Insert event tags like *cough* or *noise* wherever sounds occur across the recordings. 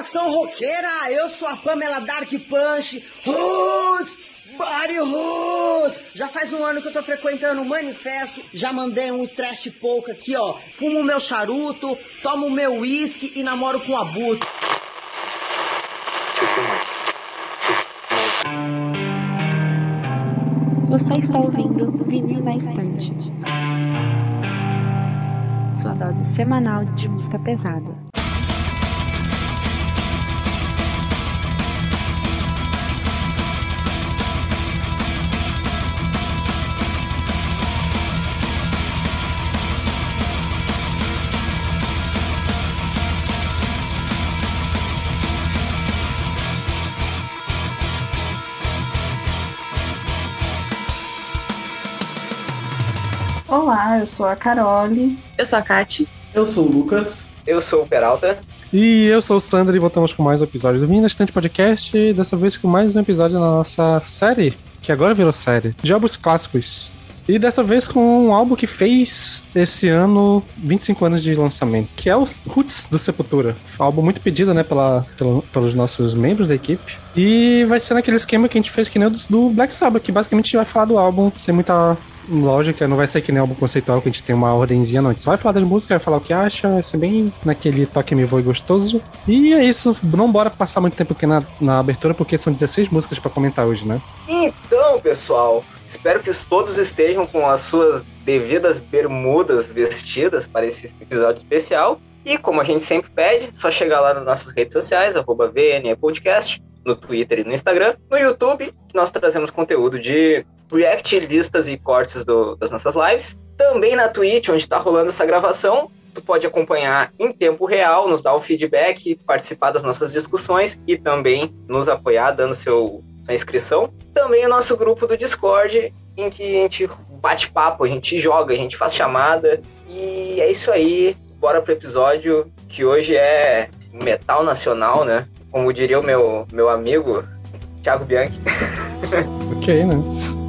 nação roqueira, eu sou a Pamela Dark Punch. Roots, Body Roots. Já faz um ano que eu tô frequentando o manifesto, já mandei um trash pouco aqui, ó. Fumo meu charuto, tomo meu uísque e namoro com a Buto. Você está ouvindo Vinil na Estante. Sua dose semanal de música pesada. Olá, eu sou a Carole. Eu sou a Kati. Eu sou o Lucas. Eu sou o Peralta. E eu sou o Sandro e voltamos com mais um episódio do Vinho Estante Podcast. Dessa vez com mais um episódio da nossa série, que agora virou série, de álbuns clássicos. E dessa vez com um álbum que fez esse ano 25 anos de lançamento, que é o Roots do Sepultura. Um álbum muito pedido, né, pela, pela, pelos nossos membros da equipe. E vai ser naquele esquema que a gente fez que nem o do, Black Sabbath, que basicamente vai falar do álbum sem muita lógica, não vai ser que nem álbum conceitual que a gente tem uma ordenzinha, não. A gente só vai falar das músicas, vai falar o que acha, vai ser bem naquele toque me voe gostoso. E é isso, não bora passar muito tempo aqui na, na abertura, porque são 16 músicas para comentar hoje, né? Então, pessoal, espero que todos estejam com as suas devidas bermudas vestidas para esse episódio especial. E como a gente sempre pede, só chegar lá nas nossas redes sociais, arroba Podcast, no Twitter e no Instagram. No YouTube, nós trazemos conteúdo de react, listas e cortes do, das nossas lives. Também na Twitch, onde está rolando essa gravação, tu pode acompanhar em tempo real, nos dar o feedback, participar das nossas discussões e também nos apoiar dando seu sua inscrição. Também o nosso grupo do Discord, em que a gente bate papo, a gente joga, a gente faz chamada. E é isso aí. Bora pro episódio que hoje é metal nacional, né? Como diria o meu, meu amigo Thiago Bianchi. *laughs* ok, né?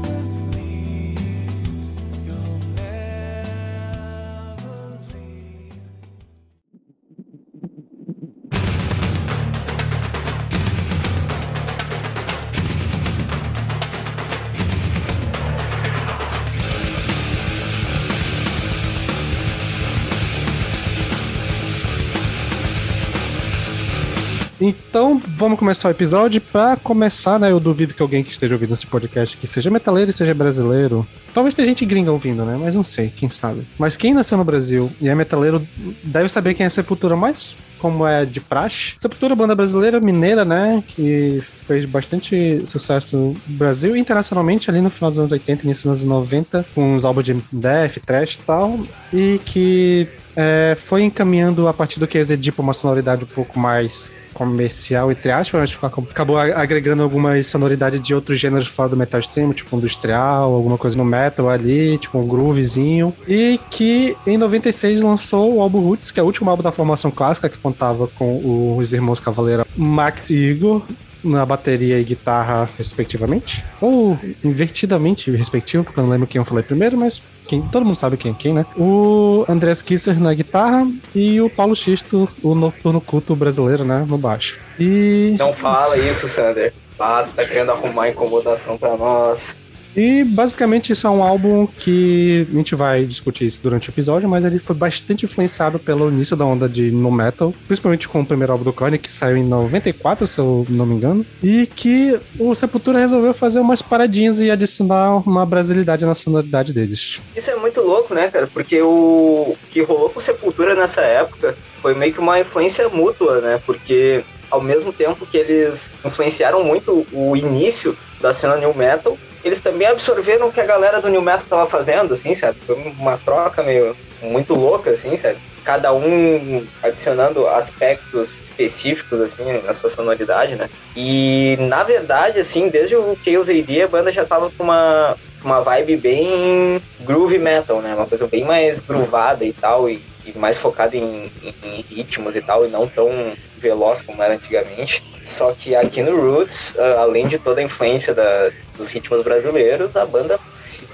Então, vamos começar o episódio. Para começar, né, eu duvido que alguém que esteja ouvindo esse podcast que seja metaleiro e seja brasileiro. Talvez tenha gente gringa ouvindo, né? Mas não sei, quem sabe. Mas quem nasceu no Brasil e é metaleiro deve saber quem é a Sepultura mais como é de praxe. Sepultura, banda brasileira, mineira, né? Que fez bastante sucesso no Brasil e internacionalmente ali no final dos anos 80, início dos anos 90, com os álbuns de death, trash e tal. E que é, foi encaminhando a partir do que exigia uma sonoridade um pouco mais comercial, entre aspas, mas acabou agregando algumas sonoridades de outros gêneros fora do metal extremo, tipo industrial, alguma coisa no metal ali, tipo um groovezinho. E que em 96 lançou o álbum Roots, que é o último álbum da formação clássica, que contava com os irmãos Cavaleira Max e Igor, na bateria e guitarra, respectivamente. Ou invertidamente respectivo, porque eu não lembro quem eu falei primeiro, mas quem, todo mundo sabe quem é quem, né? O Andrés Kisser na guitarra e o Paulo Xisto, o noturno culto brasileiro, né? No baixo. E. Não fala isso, Sander. Ah, tá querendo arrumar incomodação pra nós. E basicamente isso é um álbum que a gente vai discutir isso durante o episódio, mas ele foi bastante influenciado pelo início da onda de no metal, principalmente com o primeiro álbum do Korn, que saiu em 94, se eu não me engano, e que o Sepultura resolveu fazer umas paradinhas e adicionar uma brasilidade na sonoridade deles. Isso é muito louco, né, cara? Porque o que rolou com Sepultura nessa época foi meio que uma influência mútua, né? Porque ao mesmo tempo que eles influenciaram muito o início da cena new metal, eles também absorveram o que a galera do New Metal tava fazendo, assim, sabe? Foi uma troca meio muito louca, assim, sabe? Cada um adicionando aspectos específicos, assim, na sua sonoridade, né? E, na verdade, assim, desde o Chaos AD, a banda já tava com uma, uma vibe bem groove metal, né? Uma coisa bem mais groovada e tal, e, e mais focada em, em, em ritmos e tal, e não tão veloz como era antigamente. Só que aqui no Roots, uh, além de toda a influência da, dos ritmos brasileiros, a banda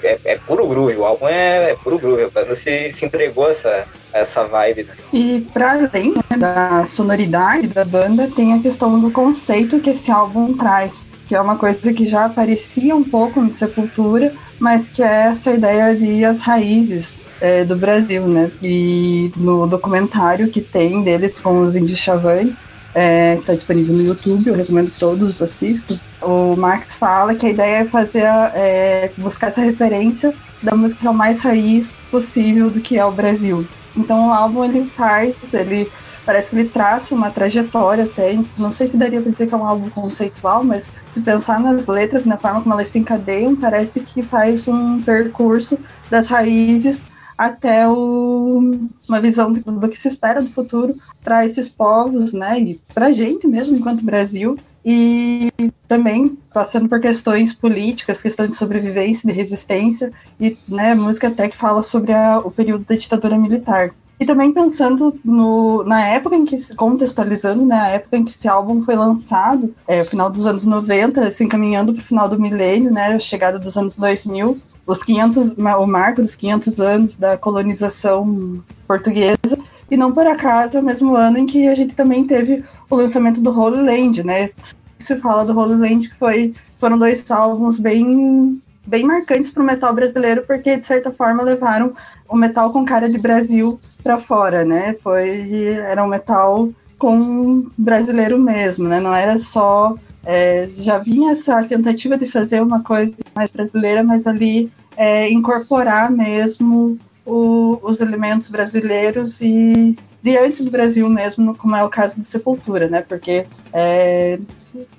é, é, puro groove, o álbum é, é, puro groove, a banda se, se entregou essa, essa vibe. Né? E para além né, da sonoridade da banda, tem a questão do conceito que esse álbum traz, que é uma coisa que já aparecia um pouco no Sepultura, mas que é essa ideia de as raízes é, do Brasil, né? E no documentário que tem deles com os chavantes, é, que está disponível no YouTube, eu recomendo que todos assistam. O Max fala que a ideia é fazer é, buscar essa referência da música mais raiz possível do que é o Brasil. Então o álbum ele faz, ele parece que ele traça uma trajetória até, não sei se daria para dizer que é um álbum conceitual, mas se pensar nas letras, na forma como elas se encadeiam, parece que faz um percurso das raízes até o, uma visão do, do, que se espera do futuro para esses povos, né, e para a gente mesmo enquanto Brasil, e também passando por questões políticas, questões de sobrevivência, de resistência, e né, música até que fala sobre a, o período da ditadura militar. E também pensando no, na época em que, contextualizando, né, época em que esse álbum foi lançado, é, final dos anos 90, se encaminhando para o final do milênio, né, a chegada dos anos 2000, os 500, o marco dos 500 anos da colonização portuguesa, e não por acaso é o mesmo ano em que a gente também teve o lançamento do Holy Land, né? Se fala do Holy Land que foi, foram dois álbuns bem bem marcantes para o metal brasileiro, porque de certa forma levaram o metal com cara de Brasil para fora, né? Foi era um metal com brasileiro mesmo, né? Não era só é, já vinha essa tentativa de fazer uma coisa mais brasileira, mas ali é, incorporar mesmo o, os elementos brasileiros e de antes do Brasil mesmo, como é o caso do Sepultura, né? Porque é,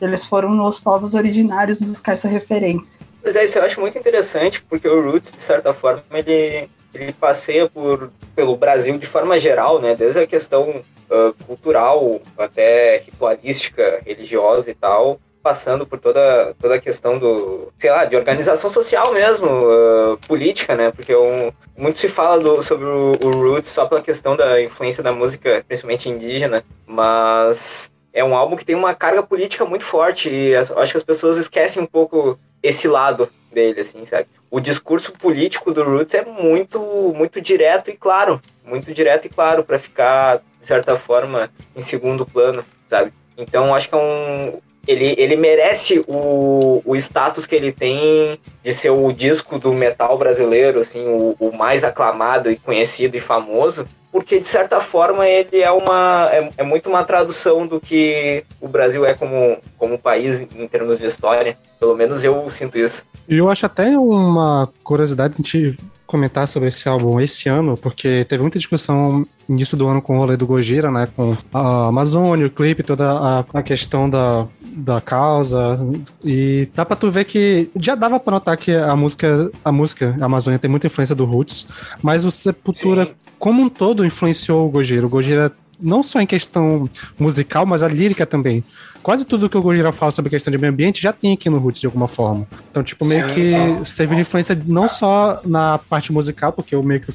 eles foram os povos originários buscar essa referência. Pois é, isso eu acho muito interessante, porque o Roots, de certa forma, ele, ele passeia por, pelo Brasil de forma geral, né? Desde a questão uh, cultural até ritualística, religiosa e tal, passando por toda, toda a questão do, sei lá, de organização social mesmo, uh, política, né? Porque um, muito se fala do, sobre o, o Roots só pela questão da influência da música, principalmente indígena, mas é um álbum que tem uma carga política muito forte e acho que as pessoas esquecem um pouco esse lado dele, assim, sabe? O discurso político do Roots é muito, muito direto e claro, muito direto e claro para ficar de certa forma em segundo plano, sabe? Então acho que é um ele, ele merece o, o status que ele tem de ser o disco do metal brasileiro, assim, o, o mais aclamado e conhecido e famoso, porque de certa forma ele é uma é, é, muito uma tradução do que o Brasil é como, como país em termos de história. Pelo menos eu sinto isso. E eu acho até uma curiosidade a gente comentar sobre esse álbum esse ano, porque teve muita discussão início do ano com o rolê do Gojira, né? Com a Amazônia, o clipe, toda a, a questão da, da causa. E dá pra tu ver que já dava pra notar que a música, a música a Amazônia tem muita influência do Roots, mas o Sepultura, Sim. como um todo, influenciou o Gojira. O Gojira não só em questão musical, mas a lírica também. Quase tudo que o Gojira fala sobre questão de meio ambiente já tem aqui no Roots de alguma forma. Então, tipo, meio que teve influência não só na parte musical, porque o meio que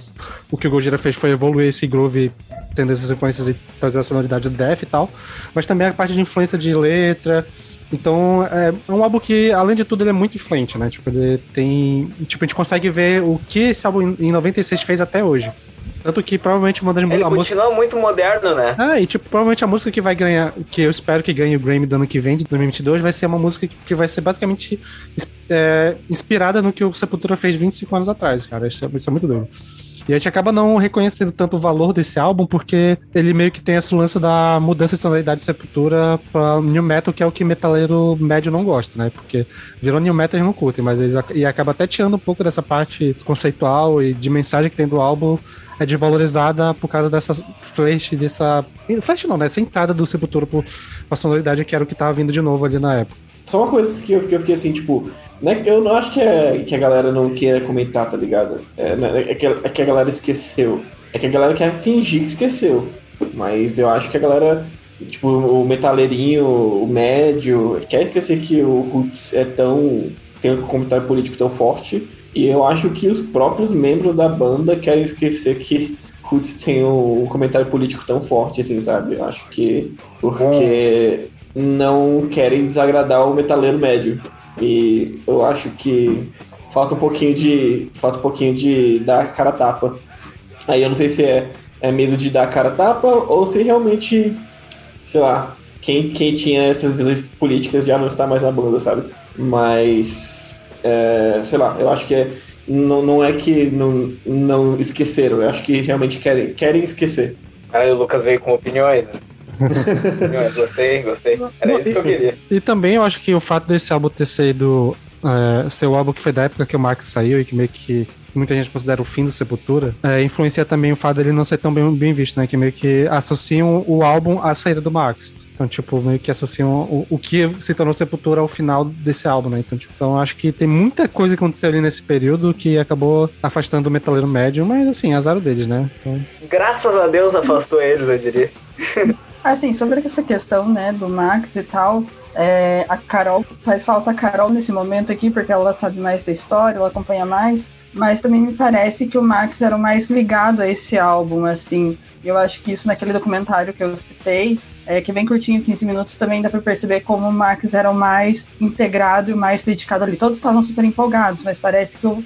o que o Gojira fez foi evoluir esse groove tendo essas influências e trazer a sonoridade do Def e tal, mas também a parte de influência de letra. Então, é, é um álbum que, além de tudo, ele é muito influente, né? Tipo, ele tem. Tipo, a gente consegue ver o que esse álbum em 96 fez até hoje. Tanto que provavelmente uma das Ele a continua música... muito moderno, né? Ah, e tipo, provavelmente a música que vai ganhar, que eu espero que ganhe o Grammy do ano que vem, de 2022, vai ser uma música que, que vai ser basicamente é, inspirada no que o Sepultura fez 25 anos atrás, cara. Isso é, isso é muito doido. E a gente acaba não reconhecendo tanto o valor desse álbum, porque ele meio que tem esse lance da mudança de tonalidade de Sepultura pra New Metal, que é o que metaleiro médio não gosta, né? Porque virou New Metal eles não curtem, mas eles e acaba até tirando um pouco dessa parte conceitual e de mensagem que tem do álbum é desvalorizada por causa dessa flash, dessa. Flash não, né? Essa entrada do Sepultura por uma sonoridade que era o que tava vindo de novo ali na época. Só uma coisa que eu, que eu fiquei assim, tipo, né, eu não acho que, é, que a galera não queira comentar, tá ligado? É, né, é, que, é que a galera esqueceu. É que a galera quer fingir que esqueceu. Mas eu acho que a galera, tipo, o metaleirinho, o médio, quer esquecer que o Roots é tão. tem um comentário político tão forte. E eu acho que os próprios membros da banda querem esquecer que Roots tem um comentário político tão forte, assim, sabe? Eu acho que. Porque não querem desagradar o metaleiro médio. E eu acho que falta um pouquinho de. Falta um pouquinho de dar cara tapa. Aí eu não sei se é, é medo de dar cara tapa ou se realmente, sei lá, quem, quem tinha essas visões políticas já não está mais na banda, sabe? Mas, é, sei lá, eu acho que é, não, não é que não, não esqueceram, eu acho que realmente querem, querem esquecer. Aí o Lucas veio com opiniões, né? *laughs* Opiniões, gostei, gostei. Era isso que eu queria. E também eu acho que o fato desse álbum ter sido é, ser o álbum que foi da época que o Max saiu e que meio que muita gente considera o fim do Sepultura, é, influencia também o fato dele não ser tão bem, bem visto, né? Que meio que associam o álbum à saída do Max. Então, tipo, meio que associam o, o que se tornou Sepultura ao final desse álbum, né? Então, tipo, então acho que tem muita coisa que aconteceu ali nesse período que acabou afastando o metaleiro médio, mas assim, azar deles, né? Então... Graças a Deus afastou eles, eu diria. *laughs* Assim, sobre essa questão, né, do Max e tal, é, a Carol, faz falta a Carol nesse momento aqui, porque ela sabe mais da história, ela acompanha mais, mas também me parece que o Max era o mais ligado a esse álbum, assim. Eu acho que isso naquele documentário que eu citei, é, que é bem curtinho, 15 minutos, também dá para perceber como o Max era o mais integrado e mais dedicado ali. Todos estavam super empolgados, mas parece que o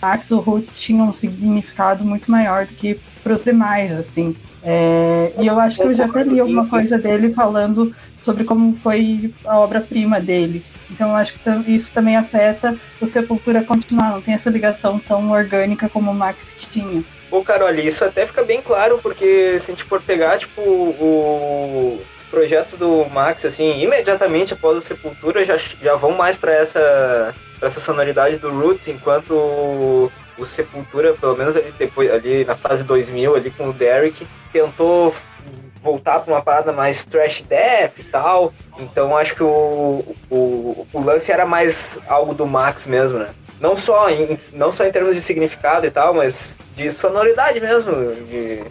Max, o Roots, tinham um significado muito maior do que para os demais, assim. É, e eu acho que eu já até li alguma coisa dele falando sobre como foi a obra-prima dele. Então eu acho que isso também afeta o Sepultura continuar, não tem essa ligação tão orgânica como o Max tinha. Pô, Carol, isso até fica bem claro, porque se a gente for pegar, tipo, o projetos do Max, assim, imediatamente após a Sepultura, já, já vão mais para essa, pra essa sonoridade do Roots, enquanto o, o Sepultura, pelo menos ali, depois, ali na fase 2000, ali com o Derek, tentou voltar para uma parada mais trash death e tal. Então acho que o, o, o lance era mais algo do Max mesmo, né? Não só, em, não só em termos de significado e tal, mas de sonoridade mesmo, de,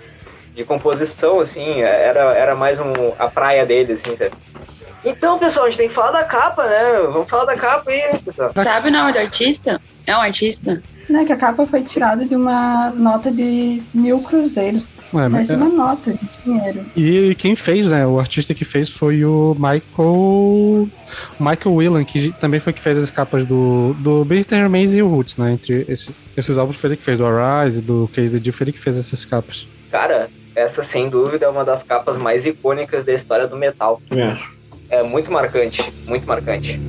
de composição, assim, era, era mais um, a praia dele, assim, sabe? Então, pessoal, a gente tem que falar da capa, né? Vamos falar da capa aí, né, pessoal. Sabe o nome do artista? É um artista? Né, que a capa foi tirada de uma nota de mil cruzeiros. Ué, mas de uma nota de dinheiro. E quem fez, né? O artista que fez foi o Michael. Michael Whelan, que também foi que fez as capas do, do Bitter Remains e o Roots, né? Entre esses, esses álbuns foi ele que fez, do Arise, do Case D, foi ele que fez essas capas. Cara, essa sem dúvida é uma das capas mais icônicas da história do metal. Eu acho. É muito marcante, muito marcante.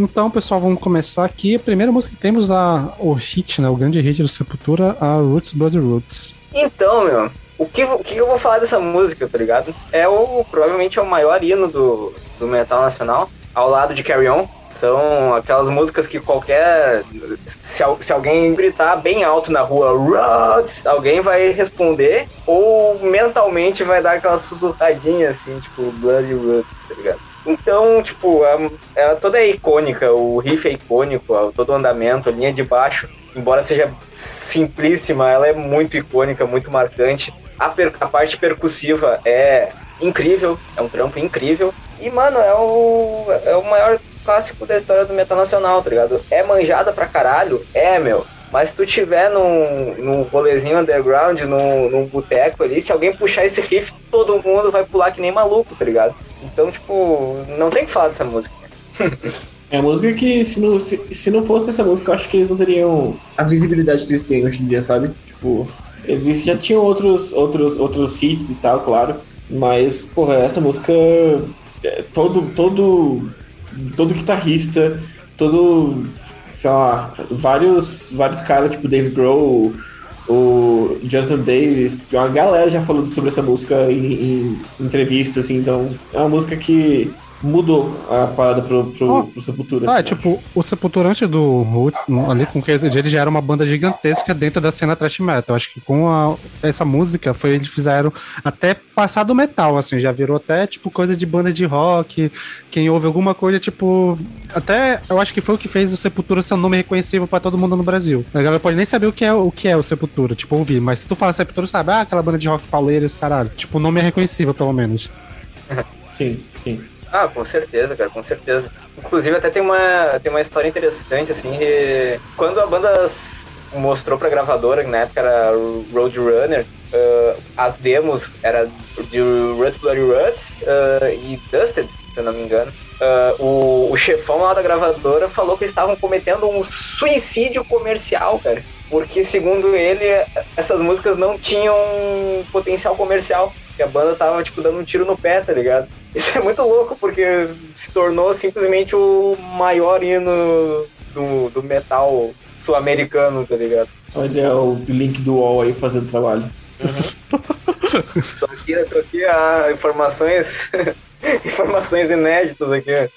Então, pessoal, vamos começar aqui. A primeira música que temos, a, o hit, né? O grande hit do Sepultura, a Roots Blood Roots. Então, meu, o que, o que eu vou falar dessa música, tá ligado? É o, provavelmente é o maior hino do, do metal nacional, ao lado de Carry On. São aquelas músicas que qualquer. Se, se alguém gritar bem alto na rua, Roots, alguém vai responder, ou mentalmente vai dar aquela sussurradinha assim, tipo, Blood Roots, tá ligado? Então, tipo, ela, ela toda é icônica, o riff é icônico, todo o andamento, a linha de baixo, embora seja simplíssima, ela é muito icônica, muito marcante. A, a parte percussiva é incrível, é um trampo incrível. E, mano, é o, é o maior clássico da história do metal nacional, tá ligado? É manjada pra caralho? É, meu. Mas se tu tiver num, num rolezinho underground, num, num boteco ali, se alguém puxar esse riff, todo mundo vai pular que nem maluco, tá ligado? Então, tipo, não tem que falar dessa música. É a música que, se não, se, se não fosse essa música, eu acho que eles não teriam a visibilidade que eles têm hoje em dia, sabe? Tipo, eles já tinham outros, outros, outros hits e tal, claro. Mas, porra, essa música. É, todo, todo, todo guitarrista, todo sei lá, vários, vários caras, tipo Dave Grohl, o Jonathan Davis, uma galera já falou sobre essa música em, em entrevistas, assim, então é uma música que mudou a parada pro, pro, oh. pro Sepultura. Ah, assim, tipo, acho. o Sepultura antes do Roots, ali com o ele já era uma banda gigantesca dentro da cena thrash metal. Acho que com a, essa música foi eles fizeram até passar do metal, assim, já virou até tipo coisa de banda de rock. Quem ouve alguma coisa, tipo, até eu acho que foi o que fez o Sepultura ser um nome reconhecível para todo mundo no Brasil. A galera pode nem saber o que é o que é o Sepultura, tipo, ouvir, mas se tu fala Sepultura, sabe, ah, aquela banda de rock pauleira, esse caralho. Tipo, o nome é reconhecível, pelo menos. sim, sim. Ah, com certeza, cara, com certeza. Inclusive até tem uma, tem uma história interessante, assim, que quando a banda mostrou pra gravadora, na época era Roadrunner, uh, as demos era de Ruts Bloody Ruts uh, e Dusted, se eu não me engano. Uh, o, o chefão lá da gravadora falou que estavam cometendo um suicídio comercial, cara. Porque, segundo ele, essas músicas não tinham potencial comercial. Que a banda tava, tipo, dando um tiro no pé, tá ligado? Isso é muito louco, porque se tornou simplesmente o maior hino do, do metal sul-americano, tá ligado? Olha o link do UOL aí fazendo trabalho. Uhum. *laughs* tô aqui, tô aqui a informações, *laughs* informações inéditas aqui.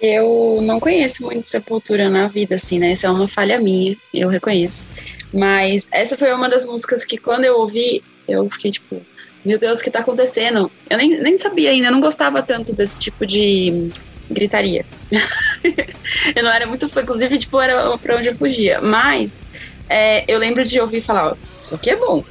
Eu não conheço muito Sepultura na vida, assim, né? Essa é uma falha minha, eu reconheço. Mas essa foi uma das músicas que quando eu ouvi, eu fiquei tipo, meu Deus, o que tá acontecendo? Eu nem, nem sabia ainda, eu não gostava tanto desse tipo de gritaria. *laughs* eu não era muito fã, inclusive, tipo, era pra onde eu fugia. Mas é, eu lembro de ouvir falar, ó, isso aqui é bom.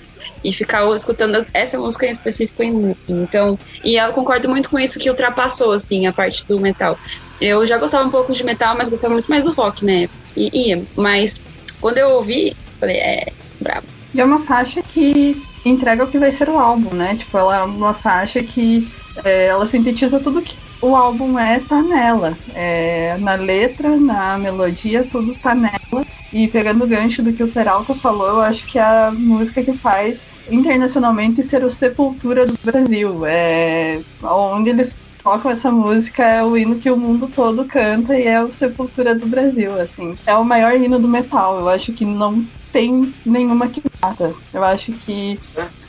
E ficar escutando essa música em específico em Então, e eu concordo muito com isso que ultrapassou, assim, a parte do metal. Eu já gostava um pouco de metal, mas gostava muito mais do rock, né? E ia. Mas quando eu ouvi, falei, é, brabo. E é uma faixa que entrega o que vai ser o álbum, né? Tipo, ela é uma faixa que é, ela sintetiza tudo que o álbum é, tá nela. É, na letra, na melodia, tudo tá nela. E pegando o gancho do que o Peralta falou, eu acho que é a música que faz internacionalmente ser o Sepultura do Brasil. É, onde eles tocam essa música é o hino que o mundo todo canta e é o Sepultura do Brasil, assim. É o maior hino do metal. Eu acho que não tem nenhuma que mata. Eu acho que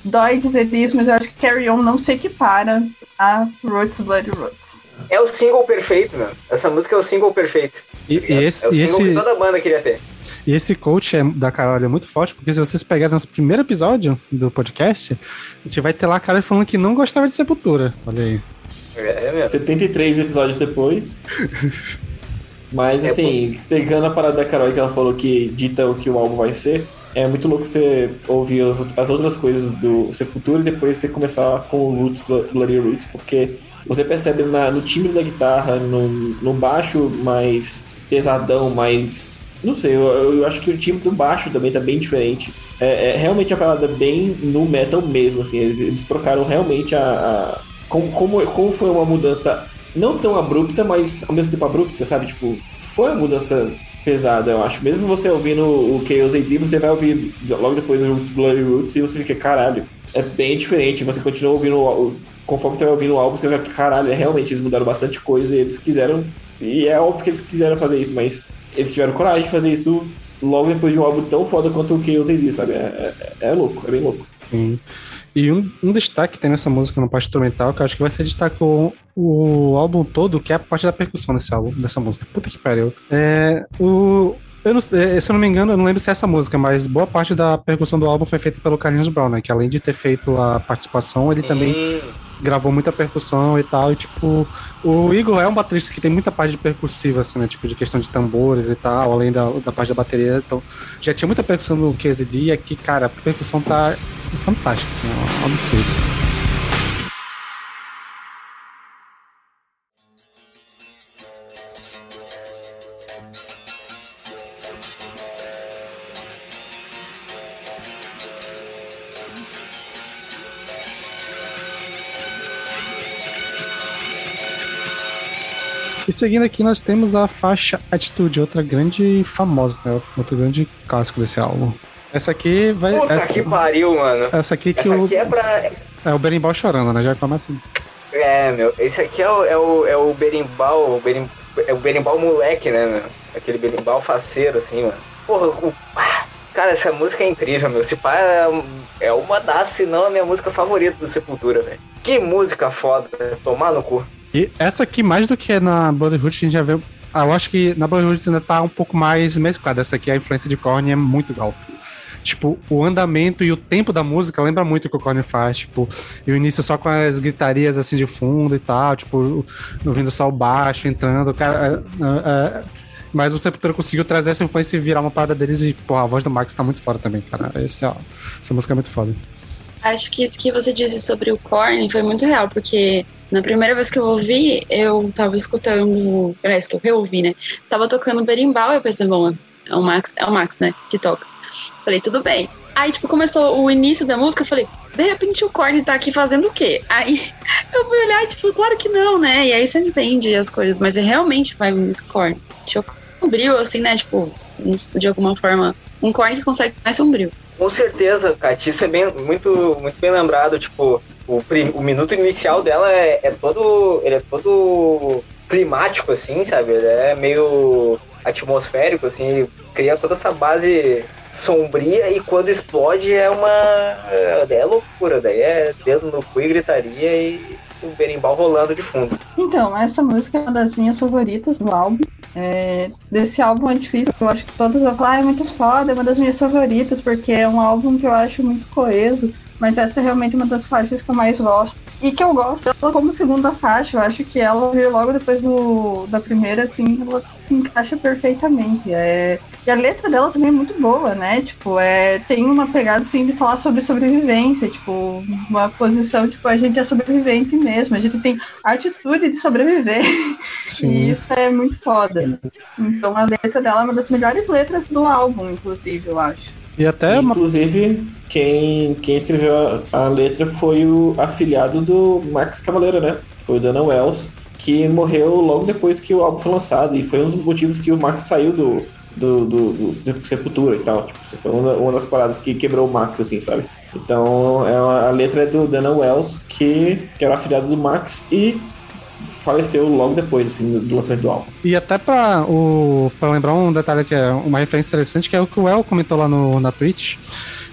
dói dizer isso, mas eu acho que Carry On não se equipara a Roots Bloody Roots. É o single perfeito, meu. Essa música é o single perfeito. E, e esse, é o e single esse, que toda banda queria ter. E esse coach é, da Carol é muito forte, porque se vocês pegarem nosso primeiro episódio do podcast, a gente vai ter lá a Carol falando que não gostava de Sepultura. Olha aí. É, mesmo. 73 episódios depois. *laughs* Mas É assim, pegando a parada da Carol que ela falou que dita o que o álbum vai ser, é muito louco você ouvir as, as outras coisas do Sepultura e depois você começar com o Roots, Bloody Roots, porque você percebe na- no timbre da guitarra, no, no baixo mais pesadão, mais. Não sei, eu, eu acho que o timbre do baixo também tá bem diferente. É, é realmente uma parada bem no metal mesmo, assim. Eles, eles trocaram realmente a. a- como, como, como foi uma mudança não tão abrupta, mas ao mesmo tempo abrupta, sabe? Tipo, foi uma mudança pesada, eu acho. Mesmo você ouvindo o Chaos AD, você vai ouvir logo depois o Bloody Roots e você fica, caralho, é bem diferente. Você continua ouvindo, conforme você vai ouvindo o álbum, você vai caralho, é, realmente eles mudaram bastante coisa e eles quiseram. E é óbvio que eles quiseram fazer isso, mas eles tiveram coragem de fazer isso logo depois de um álbum tão foda quanto o Chaos AD, sabe? É, é, é louco, é bem louco. Sim. E um, um destaque que tem nessa música no parte instrumental, que eu acho que vai ser destaque o, o álbum todo, que é a parte da percussão desse álbum, dessa música. Puta que pariu. É, o, eu não, sei- se eu não me engano, eu não lembro se é essa música, mas boa parte da percussão do álbum foi feita pelo Carlinhos Brown, né? Que além de ter feito a participação, ele também Hum, gravou muita percussão e tal. E, tipo, o Igor é um baterista que tem muita parte de percussiva, assim, né? Tipo, de questão de tambores e tal, além da, da parte da bateria. Então, já tinha muita percussão no QZD e aqui, cara, a percussão tá fantástica, assim, é um absurdo. E seguindo aqui, nós temos a faixa Atitude, outra grande famosa, né? Outro grande clássico desse álbum. Essa aqui vai. puta essa, que pariu, mano. essa aqui que Essa o. aqui é pra. É o berimbau chorando, né? Já começa. É, meu, esse aqui é o, é o, é o berimbau, o berim, é o berimbau moleque, né, meu? Aquele berimbau faceiro, assim, mano. Porra, o, cara, essa música é incrível, meu. Se pá, é, é uma das, se não a minha música favorita do Sepultura, velho. Que música foda, tomar no cu. E essa aqui, mais do que na Bloodhood, a gente já vê. Ah, eu acho que na Bloodhood ainda tá um pouco mais mesclada. Essa aqui, a influência de Korn é muito alta. Tipo, o andamento e o tempo da música lembra muito o que o Korn faz. Tipo, e o início só com as gritarias assim de fundo e tal. Tipo, ouvindo só o baixo entrando. Cara, é, é, é, mas o Sepultura conseguiu trazer essa influência e virar uma parada deles. E, pô, a voz do Max tá muito fora também, cara. Esse, ó, essa música é muito foda. Acho que isso que você disse sobre o Korn foi muito real, porque na primeira vez que eu ouvi, eu tava escutando. Aliás, que eu reouvi, né? Tava tocando berimbau eu pensei, bom, é o Max, é o Max, né, que toca. Falei, tudo bem. Aí, tipo, começou o início da música, eu falei, de repente o Korn tá aqui fazendo o quê? Aí *laughs* eu fui olhar e, tipo, claro que não, né? E aí você entende as coisas, mas realmente vai muito Korn. Sombrio, assim, né? Tipo, de alguma forma, um Korn que consegue mais sombrio. Com certeza, Cati, isso é bem, muito, muito bem lembrado, tipo, o, prim, o minuto inicial dela é, é todo. Ele é todo climático, assim, sabe? Ele é meio atmosférico, assim, cria toda essa base sombria e quando explode é uma. É loucura, daí é dedo no cu e gritaria e o berimbau rolando de fundo. Então, essa música é uma das minhas favoritas do álbum. É, desse álbum é difícil, eu acho que todas vão falar, ah, é muito foda, é uma das minhas favoritas, porque é um álbum que eu acho muito coeso. Mas essa é realmente uma das faixas que eu mais gosto. E que eu gosto dela como segunda faixa. Eu acho que ela veio logo depois do, da primeira, assim, ela se encaixa perfeitamente. É, e a letra dela também é muito boa, né? Tipo, é, tem uma pegada assim de falar sobre sobrevivência, tipo, uma posição, tipo, a gente é sobrevivente mesmo, a gente tem a atitude de sobreviver. Sim. *laughs* E isso é muito foda. Então a letra dela é uma das melhores letras do álbum, inclusive, eu acho. E até. Inclusive, quem, quem escreveu a, a, letra foi o afiliado do Max Cavaleiro, né? Foi o Dana Wells, que morreu logo depois que o álbum foi lançado. E foi um dos motivos que o Max saiu do, do, do, do Sepultura e tal. Tipo, foi uma, uma, das paradas que quebrou o Max, assim, sabe? Então, é uma, a letra é do Dana Wells, que, que era afiliado do Max e faleceu logo depois, assim, do lançamento do álbum. E até pra, o, pra lembrar um detalhe que é uma referência interessante, que é o que o El comentou lá no, na Twitch,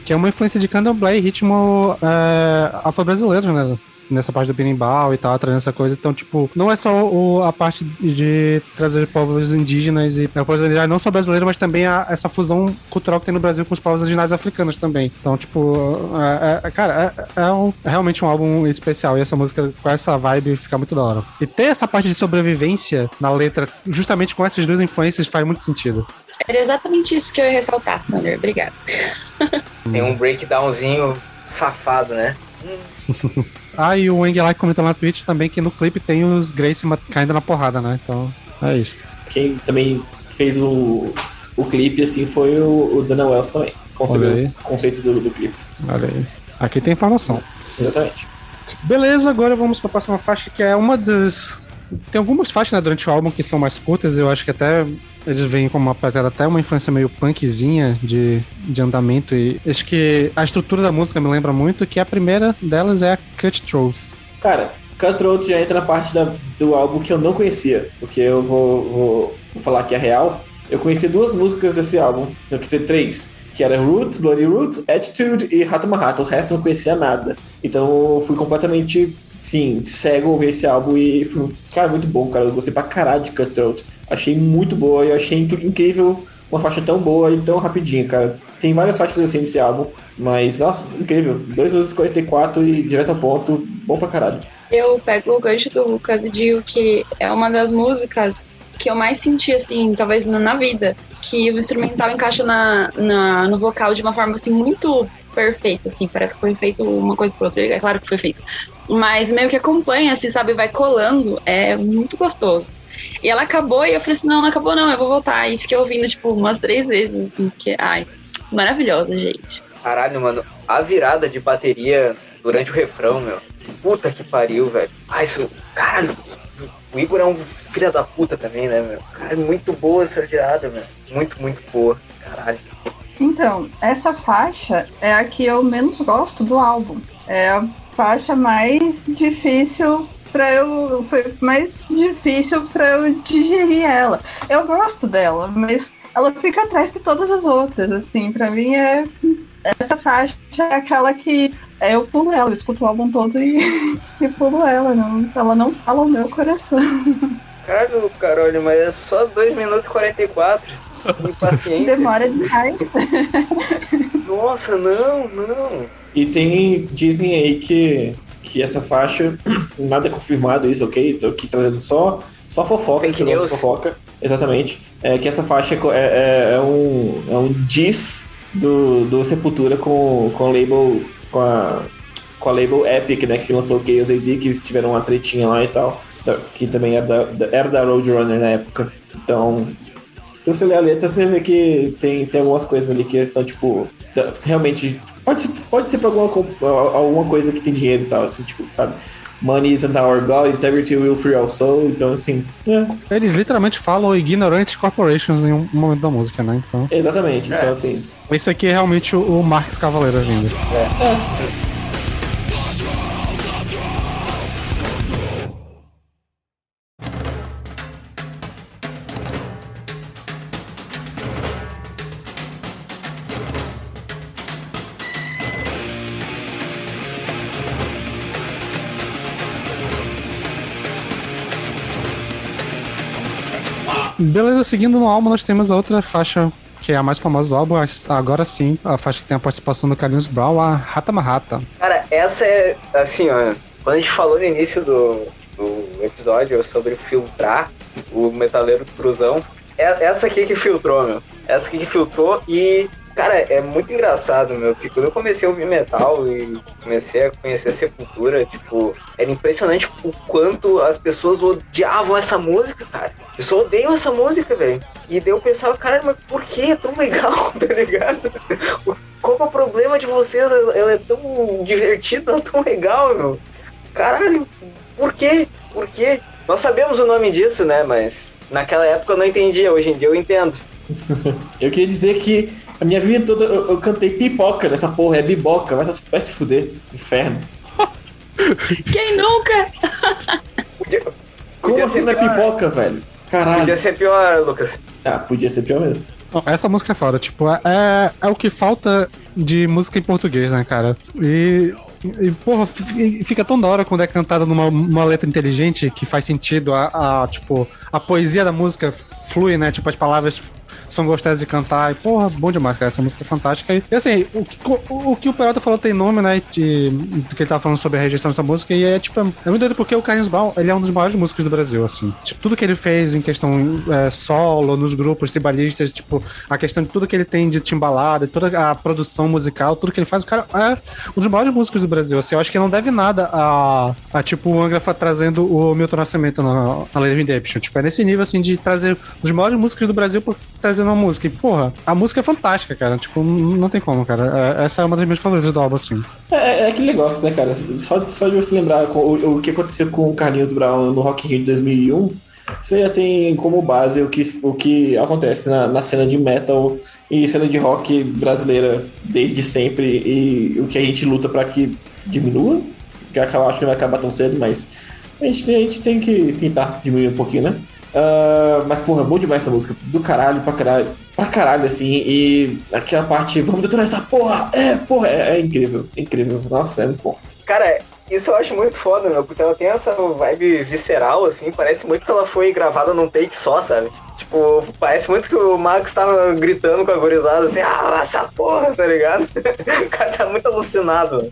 que é uma influência de candomblé e ritmo é, afro-brasileiro, né? Nessa parte do berimbau e tal, trazendo essa coisa. Então, tipo, não é só o, a parte de trazer povos indígenas e povos indígenas não só brasileiros, mas também a, essa fusão cultural que tem no Brasil com os povos originários africanos também. Então, tipo, é, é, cara, é, é, um, é, realmente um álbum especial e essa música com essa vibe fica muito da hora. E ter essa parte de sobrevivência na letra, justamente com essas duas influências, faz muito sentido. Era exatamente isso que eu ia ressaltar, Sander. Obrigado. Tem um breakdownzinho safado, né? *laughs* ah, e o Engelike comentou na Twitch também que no clipe tem os Grace caindo na porrada, né? Então, é isso. Quem também fez o, o clipe, assim, foi o, o Dana Wells também. Concebeu o conceito do, do clipe. Olha aí. Aqui tem informação. Exatamente. Beleza, agora vamos para a próxima faixa, que é uma das. Tem algumas faixas né, durante o álbum que são mais curtas, eu acho que até eles vêm com uma pegada até uma influência meio punkzinha de, de andamento. E acho que a estrutura da música me lembra muito, que a primeira delas é a Cutthroat. Cara, Cutthroat já entra na parte da, do álbum que eu não conhecia, porque eu vou, vou, falar que é real. Eu conheci duas músicas desse álbum, eu quis dizer três, que era Roots, Bloody Roots, Attitude e Rato Mahato. O resto eu não conhecia nada. Então eu fui completamente, sim, cego ouvir esse álbum e fui, cara, muito bom, cara. Eu gostei pra caralho de Cutthroat. Achei muito boa eu achei incrível uma faixa tão boa e tão rapidinha, cara. Tem várias faixas assim nesse álbum, mas, nossa, incrível. 2 minutos e 44 e direto ao ponto, bom pra caralho. Eu pego o gancho do Lucas e digo que é uma das músicas que eu mais senti, assim, talvez na vida, que o instrumental encaixa na, na, no vocal de uma forma, assim, muito perfeita, assim, parece que foi feito uma coisa por outra, é claro que foi feito, mas meio que acompanha, assim, sabe, vai colando, é muito gostoso. E ela acabou e eu falei assim: não, não acabou, não, eu vou voltar. E fiquei ouvindo, tipo, umas três vezes, assim, que, ai, maravilhosa, gente. Caralho, mano, a virada de bateria durante o refrão, meu. Puta que pariu, velho. Ai, isso. Caralho, o Igor é um filho da puta também, né, meu? Cara, muito boa essa virada, meu. Muito, muito boa. Caralho. Então, essa faixa é a que eu menos gosto do álbum. É a faixa mais difícil para eu foi mais difícil para eu digerir ela. Eu gosto dela, mas ela fica atrás de todas as outras, assim, para mim é essa faixa é aquela que eu pulo ela, eu escuto o álbum todo e, *laughs* e pulo ela, não, ela não fala o meu coração. Caralho, Carolho, mas é só 2 minutos e 44. Impaciência. Demora demais. Nossa, não, não. E tem, dizem aí que que essa faixa, *clears throat* nada é confirmado isso, ok? Tô aqui trazendo só, só fofoca, Fake news. fofoca, exatamente. É que essa faixa é, é, é, um, é um diss do, do Sepultura com, com a label, com a, com a label Epic, né, que lançou o Chaos AD, que eles tiveram uma tretinha lá e tal, que também era da, era da Roadrunner na época. Então, Se você ler a letra, você vê que tem, tem algumas coisas ali que são, tipo, realmente. Pode ser, pode ser pra alguma, alguma coisa que tem dinheiro e tal, assim, tipo, sabe? Money isn't our God, integrity will free our soul. Então, assim, é, Eles literalmente falam ignorant corporations em um momento da música, né? Então, exatamente. Então, assim, isso aqui é realmente o, o Marx Cavaleiro vindo. Beleza, seguindo no álbum, nós temos a outra faixa que é a mais famosa do álbum, agora sim, a faixa que tem a participação do Carlinhos Brown, a Rata Marrata. Cara, essa é, assim, ó, quando a gente falou no início do, do episódio sobre filtrar o metaleiro cruzão, é essa aqui que filtrou, meu. Essa aqui que filtrou e, cara, é muito engraçado, meu, porque quando eu comecei a ouvir metal e comecei a conhecer a Sepultura, tipo, era impressionante o quanto as pessoas odiavam essa música, cara. As pessoas odeiam essa música, velho. E daí eu pensava, cara, mas por que é tão legal, *laughs* tá ligado? Qual é o problema de vocês? Ela é tão divertida, é tão legal, meu. Caralho, por quê? Por quê? Nós sabemos o nome disso, né? Mas naquela época eu não entendia, hoje em dia eu entendo. *laughs* eu queria dizer que a minha vida toda eu, eu cantei pipoca nessa porra, é biboca, vai, se- vai se fuder, inferno. Quem nunca? Como podia assim não é pipoca, velho? Caralho. Podia ser pior, Lucas. Ah, podia ser pior mesmo. Essa música é foda, tipo, é, é o que falta de música em português, né, cara? E, e porra, fi- fica tão da hora quando é cantada numa uma letra inteligente que faz sentido, a, a, tipo, a poesia da música flui, né? Tipo, as palavras são gostosas de cantar. E, porra, bom demais, cara. Essa música é fantástica. E, assim, o que o, o que o Peralta falou tem nome, né? De, do que ele tava falando sobre a rejeição dessa música. E é, tipo, é muito doido porque o Carlinhos Brown, ele é um dos maiores músicos do Brasil, assim. Tipo, tudo que ele fez em questão é, solo, nos grupos tribalistas, tipo, a questão de tudo que ele tem de timbalada, toda a produção musical, tudo que ele faz, o cara é um dos maiores músicos do Brasil. Assim, eu acho que não deve nada a, a tipo, o Angra trazendo o Milton Nascimento na, na Lady Redemption. Tipo, é nesse nível, assim, de trazer os maiores músicos do Brasil por trazendo uma música. E, porra, a música é fantástica, cara. Tipo, não tem como, cara. É- essa é uma das minhas favoritas do álbum, assim. É, é, é aquele negócio, né, cara? Só, só de você lembrar o, o que aconteceu com o Carlinhos Brown no Rock in Rio de 2001, você já tem como base o que, o que acontece na, na cena de metal e cena de rock brasileira desde sempre e o que a gente luta pra que diminua. Que eu acho que não vai acabar tão cedo, mas a gente, a gente tem que tentar diminuir um pouquinho, né? Ah, mas, porra, bom demais essa música. Do caralho, pra caralho. Pra caralho, assim. E aquela parte, vamos detonar essa porra! É, porra, é, é incrível. é incrível. Nossa, é muito bom. Cara, isso eu acho muito foda, meu, porque ela tem essa vibe visceral, assim, parece muito que ela foi gravada num take só, sabe? Tipo, parece muito que o Max tava gritando com a gorizada, assim, ah, essa porra, tá ligado? *laughs* o cara tá muito alucinado.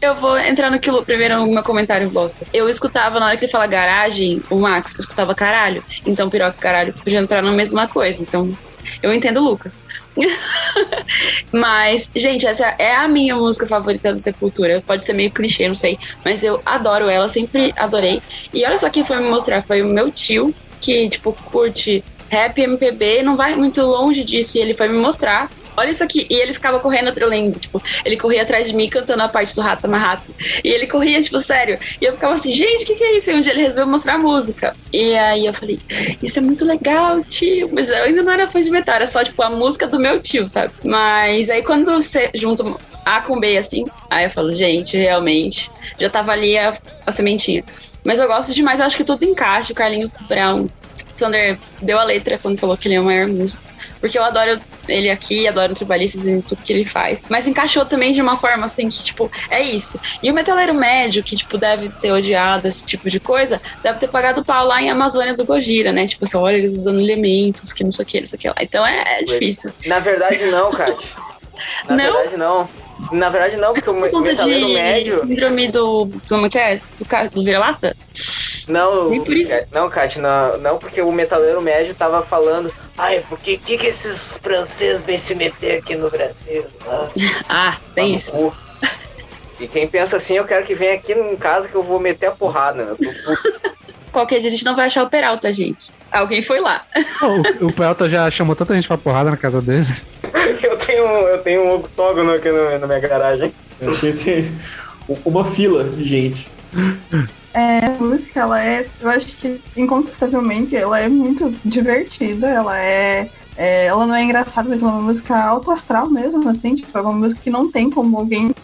Eu vou entrar no quilo primeiro no meu comentário bosta. Eu escutava, na hora que ele fala garagem, o Max, eu escutava caralho. Então piroca caralho podia entrar na mesma coisa. Então eu entendo Lucas. *laughs* mas, gente, essa é a minha música favorita do Sepultura. Pode ser meio clichê, não sei. Mas eu adoro ela, sempre adorei. E olha só quem foi me mostrar. Foi o meu tio, que, tipo, curte rap MPB, não vai muito longe disso. E ele foi me mostrar. Olha isso aqui. E ele ficava correndo, eu lembro, tipo, ele corria atrás de mim cantando a parte do Rata Marrata. E ele corria, tipo, sério. E eu ficava assim, gente, o que, que é isso? E um dia ele resolveu mostrar a música. E aí eu falei, isso é muito legal, tio. Mas eu ainda não era fã de metal, era só, tipo, a música do meu tio, sabe? Mas aí quando você junta A com B, assim, aí eu falo, gente, realmente, já tava ali a, a sementinha. Mas eu gosto demais, eu acho que tudo encaixa. O Carlinhos Brown, Sander deu a letra quando falou que ele é o maior músico. Porque eu adoro ele aqui, adoro Tribalistas em tudo que ele faz. Mas encaixou também de uma forma assim que, tipo, é isso. E o metaleiro médio, que, tipo, deve ter odiado esse tipo de coisa, deve ter pagado pau lá em Amazônia do Gojira, né? Tipo, assim, olha, eles usando elementos, que não sei o que, não sei o que lá. Então é, é difícil. Na verdade, não, Kat. *laughs* Na Não? verdade, não. Na verdade, não, porque o Por conta metaleiro de médio. síndrome do. Como é que é? Do, ca- do vira-lata? Não, Nem por isso. é, não, Kat, não, não, porque o metaleiro médio tava falando. Ai, por que, que, esses franceses vêm se meter aqui no Brasil? Ah, *laughs* Ah, tem tá isso. cu. E quem pensa assim, eu quero que venha aqui em casa que eu vou meter a porrada. né? Eu tô puto. *laughs* Qualquer dia a gente não vai achar o Peralta, gente. Alguém foi lá. *laughs* O, o Peralta já chamou tanta gente pra porrada na casa dele. *laughs* Eu tenho, eu tenho um octógono aqui no- na minha garagem. Eu tenho- tenho uma fila de gente. É, a música, ela é, eu acho que, incontestavelmente, ela é muito divertida, ela é, é, ela não é engraçada, mas é uma música alto astral mesmo, assim, tipo, é uma música que não tem como alguém.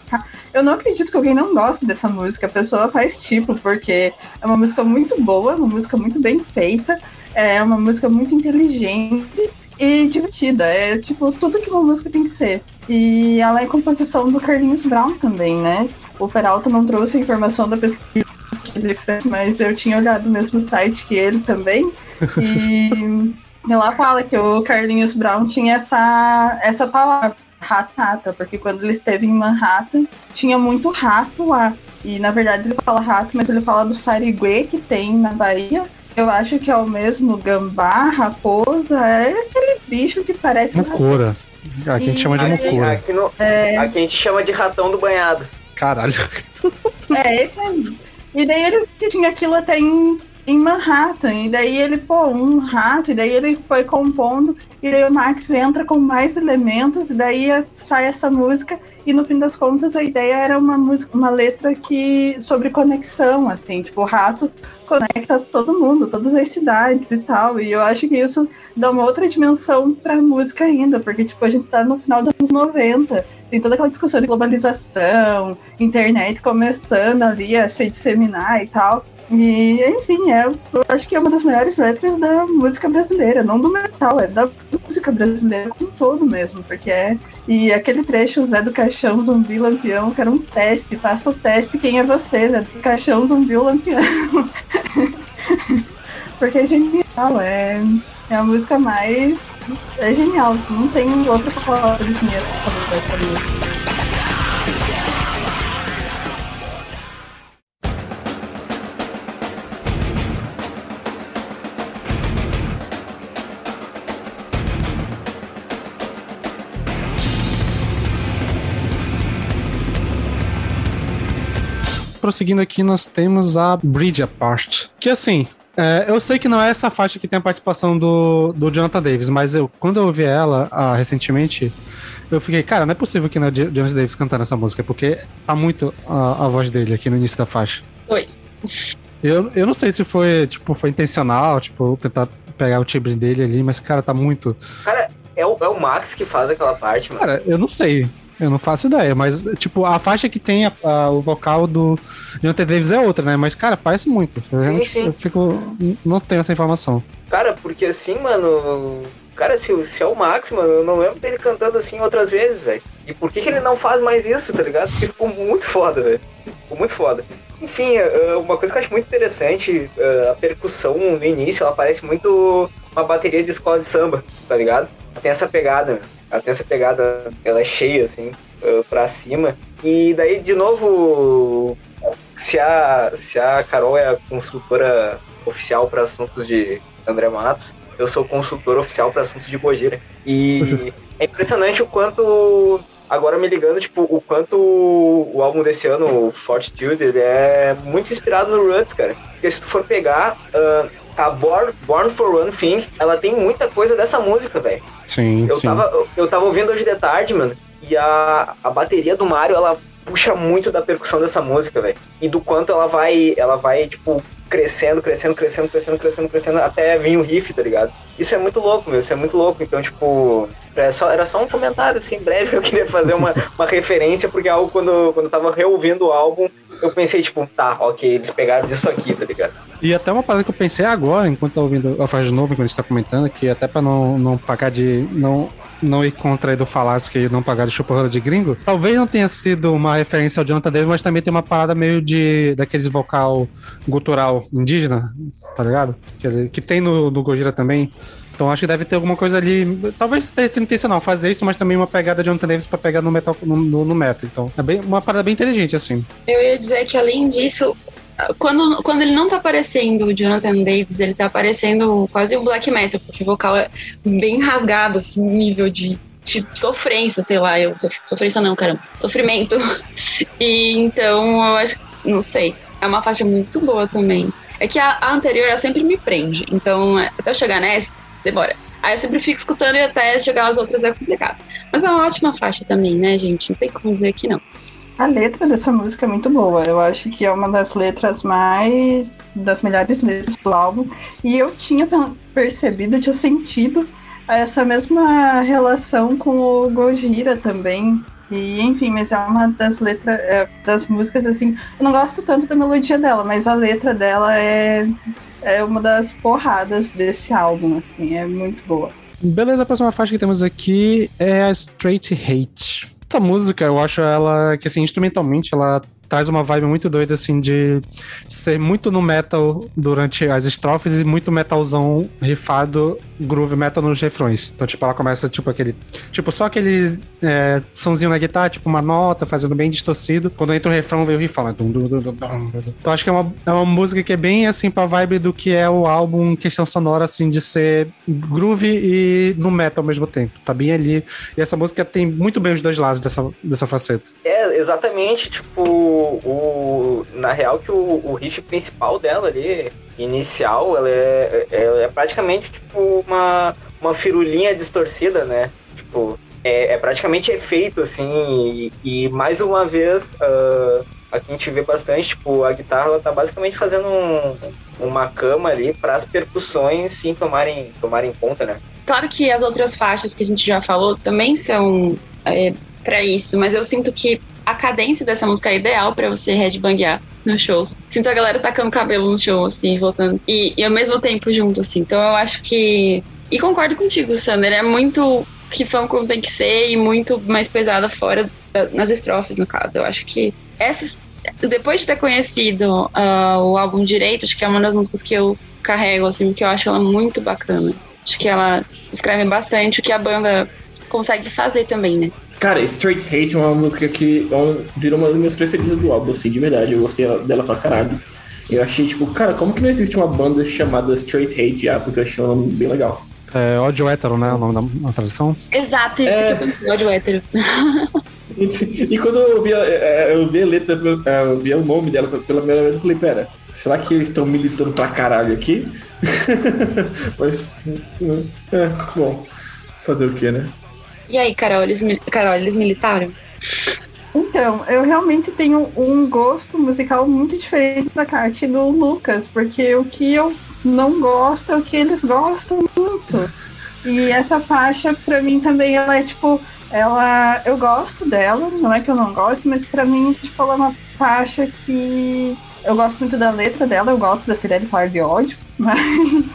Eu não acredito que alguém não goste dessa música, a pessoa faz tipo, porque é uma música muito boa, é uma música muito bem feita, é uma música muito inteligente e divertida, é, tipo, tudo que uma música tem que ser. E ela é composição do Carlinhos Brown também, né? O Peralta não trouxe a informação da pesquisa que ele fez, mas eu tinha olhado o mesmo site que ele também. E, *laughs* e lá fala que o Carlinhos Brown tinha essa, essa palavra, ratata, porque quando ele esteve em Manhattan, tinha muito rato lá. E na verdade ele fala rato, mas ele fala do sariguê que tem na Bahia. Eu acho que é o mesmo gambá, raposa, é aquele bicho que parece rato. Mucura. Aqui a gente chama de Aqui, mucura. aqui, no- É, aqui a gente chama de ratão do banhado. Caralho. É, esse aí. E daí ele tinha aquilo até em, em Manhattan. E daí ele, pô, um rato. E daí ele foi compondo. E daí o Max entra com mais elementos. E daí sai essa música. E no fim das contas a ideia era uma música, uma letra que sobre conexão, assim, tipo, o rato conecta todo mundo, todas as cidades e tal. E eu acho que isso dá uma outra dimensão pra música ainda, porque tipo, a gente tá no final dos anos 90. Tem toda aquela discussão de globalização, internet começando ali a se disseminar e tal. E, enfim, é, eu acho que é uma das maiores letras da música brasileira, não do metal, é da música brasileira como um todo mesmo, porque é. E aquele trecho, Zé do Caixão, Zumbi, Lampião, que era um teste, faça o teste, quem é você, Zé do Caixão, Zumbi, Lampião. *laughs* porque é genial, é, é a música mais. É genial, não tem outra palavra essa, essa música. Prosseguindo aqui, nós temos a Bridge Apart. Que assim, é, eu sei que não é essa faixa que tem a participação do, do Jonathan Davis, mas eu, quando eu ouvi ela ah, recentemente, eu fiquei, cara, não é possível que não é Jo- Jonathan Davis cantando essa música, porque tá muito a, a voz dele aqui no início da faixa. Dois. Eu, eu não sei se foi, tipo, foi intencional, tipo, tentar pegar o timbre dele ali, mas, cara, tá muito. Cara, é o, é o Max que faz aquela parte, mano. Cara, eu não sei. Eu não faço ideia, mas, tipo, a faixa que tem a- a- o vocal do Jonathan Davis é outra, né? Mas, cara, parece muito. Eu, realmente- sim. eu fico. Não tenho essa informação. Cara, porque assim, mano. Cara, se, se é o Max, mano, eu não lembro dele cantando assim outras vezes, velho. E por que, que ele não faz mais isso, tá ligado? Porque ficou muito foda, velho. Ficou muito foda. Enfim, eh, uma coisa que eu acho muito interessante, eh, a percussão no início, ela parece muito uma bateria de escola de samba, tá ligado? Tem essa pegada, meu. Ela tem essa pegada, ela é cheia, assim, pra cima. E daí, de novo, se a, se a Carol é a consultora oficial para assuntos de André Matos, eu sou consultor oficial para assuntos de Gojira. E *laughs* é impressionante o quanto, agora me ligando, tipo, o quanto o álbum desse ano, o Fortitude, ele é muito inspirado no Roots, cara. Porque se tu for pegar ah, a Born, Born for One Thing, ela tem muita coisa dessa música, velho. Sim, Eu sim. tava, eu, eu tava ouvindo hoje de tarde, mano, e a, a bateria do Mario, ela puxa muito da percussão dessa música, velho. E do quanto ela vai, ela vai, tipo, crescendo, crescendo, crescendo, crescendo, crescendo, crescendo, até vir o riff, tá ligado? Isso é muito louco, meu, isso é muito louco. Então, tipo, é só, era só um comentário, assim, breve, *laughs* eu queria fazer uma, uma referência, porque é algo, quando, quando eu tava reouvindo o álbum, eu pensei, tipo, tá, ok, eles pegaram disso aqui, tá ligado? E até uma parada que eu pensei agora, enquanto tá ouvindo a faixa de novo, enquanto a gente tá comentando, que até pra não, não pagar de. Não, não ir contra aí do Falácio que não pagar de de gringo, talvez não tenha sido uma referência ao Jonathan Davis, mas também tem uma parada meio de. daqueles vocal gutural indígena, tá ligado? Que, que tem no, no Gojira também. Então acho que deve ter alguma coisa ali. Talvez sido intencional fazer isso, mas também uma pegada de Jonathan Davis pra pegar no metal no, no, no metal. Então é bem, uma parada bem inteligente, assim. Eu ia dizer que além disso, quando, quando ele não tá aparecendo o Jonathan Davis, ele tá aparecendo quase um black metal, porque o vocal é bem rasgado, assim, nível de, de sofrência, sei lá, eu sof- sofrência não, caramba, sofrimento. *laughs* E então eu acho, não sei, é uma faixa muito boa também. É que a, a anterior ela sempre me prende. Então, é, até eu chegar nessa, demora. Aí eu sempre fico escutando e até chegar às outras é complicado. Mas é uma ótima faixa também, né, gente? Não tem como dizer que não. A letra dessa música é muito boa. Eu acho que é uma das letras mais. das melhores letras do álbum. E eu tinha percebido, tinha sentido essa mesma relação com o Gojira também. E, enfim, mas é uma das letras, é, das músicas, assim, eu não gosto tanto da melodia dela, mas a letra dela é, é uma das porradas desse álbum, assim, é muito boa. Beleza, a próxima faixa que temos aqui é a Straight Hate. Essa música, eu acho ela que, assim, instrumentalmente, ela traz uma vibe muito doida, assim, de ser muito no metal durante as estrofes e muito metalzão rifado, groove metal nos refrões. Então, tipo, ela começa, tipo, aquele. Tipo, só aquele é, sonzinho na guitarra, tipo, uma nota, fazendo bem distorcido. Quando entra o refrão, vem o dum, Então, acho que é uma, é uma música que é bem, assim, pra vibe do que é o álbum questão sonora, assim, de ser groove e no metal ao mesmo tempo. Tá bem ali. E essa música tem muito bem os dois lados dessa, dessa faceta. É, exatamente, tipo o, na real que o, o riff principal dela ali, inicial, ela é, ela é praticamente tipo uma, uma firulinha distorcida, né? Tipo, é, é praticamente efeito, assim, e, e mais uma vez uh, aqui a gente vê bastante, tipo, a guitarra ela tá basicamente fazendo um, uma cama ali para as percussões sim tomarem, tomarem conta, né? Claro que as outras faixas que a gente já falou também são é, para isso, mas eu sinto que a cadência dessa música é ideal para você headbanguear nos shows. Sinto a galera tacando cabelo no show, assim, voltando. E, e ao mesmo tempo junto, assim. Então eu acho que. E concordo contigo, Sander. É muito que fã como tem que ser e muito mais pesada fora da, nas estrofes, no caso. Eu acho que essas. Depois de ter conhecido uh, o álbum direito, acho que é uma das músicas que eu carrego, assim, porque eu acho ela muito bacana. Acho que ela escreve bastante o que a banda consegue fazer também, né? Cara, Straight Hate é uma música que é virou uma das minhas preferidas do álbum, assim, de verdade. Eu gostei dela pra caralho. Eu achei, tipo, cara, como que não existe uma banda chamada Straight Hate já? Porque eu achei um nome bem legal. É ódio hétero, né? O nome da, tradução? Exato, isso é... que eu pensei, ódio hétero. *laughs* e, quando eu vi, a, é, eu vi a letra, eu vi o nome dela pela primeira vez, eu falei, pera, será que eles estão militando pra caralho aqui? *laughs* Mas, é, bom, fazer o que, né? E aí, Carol, eles, Carol, eles militaram? Então, eu realmente tenho um gosto musical muito diferente da Kate do Lucas, porque o que eu não gosto é o que eles gostam muito. E essa faixa, pra mim, também, ela é tipo. Ela. Eu gosto dela, não é que eu não gosto, mas pra mim, tipo, ela é uma faixa que. Eu gosto muito da letra dela, eu gosto da Cirele falar de ódio, *laughs* mas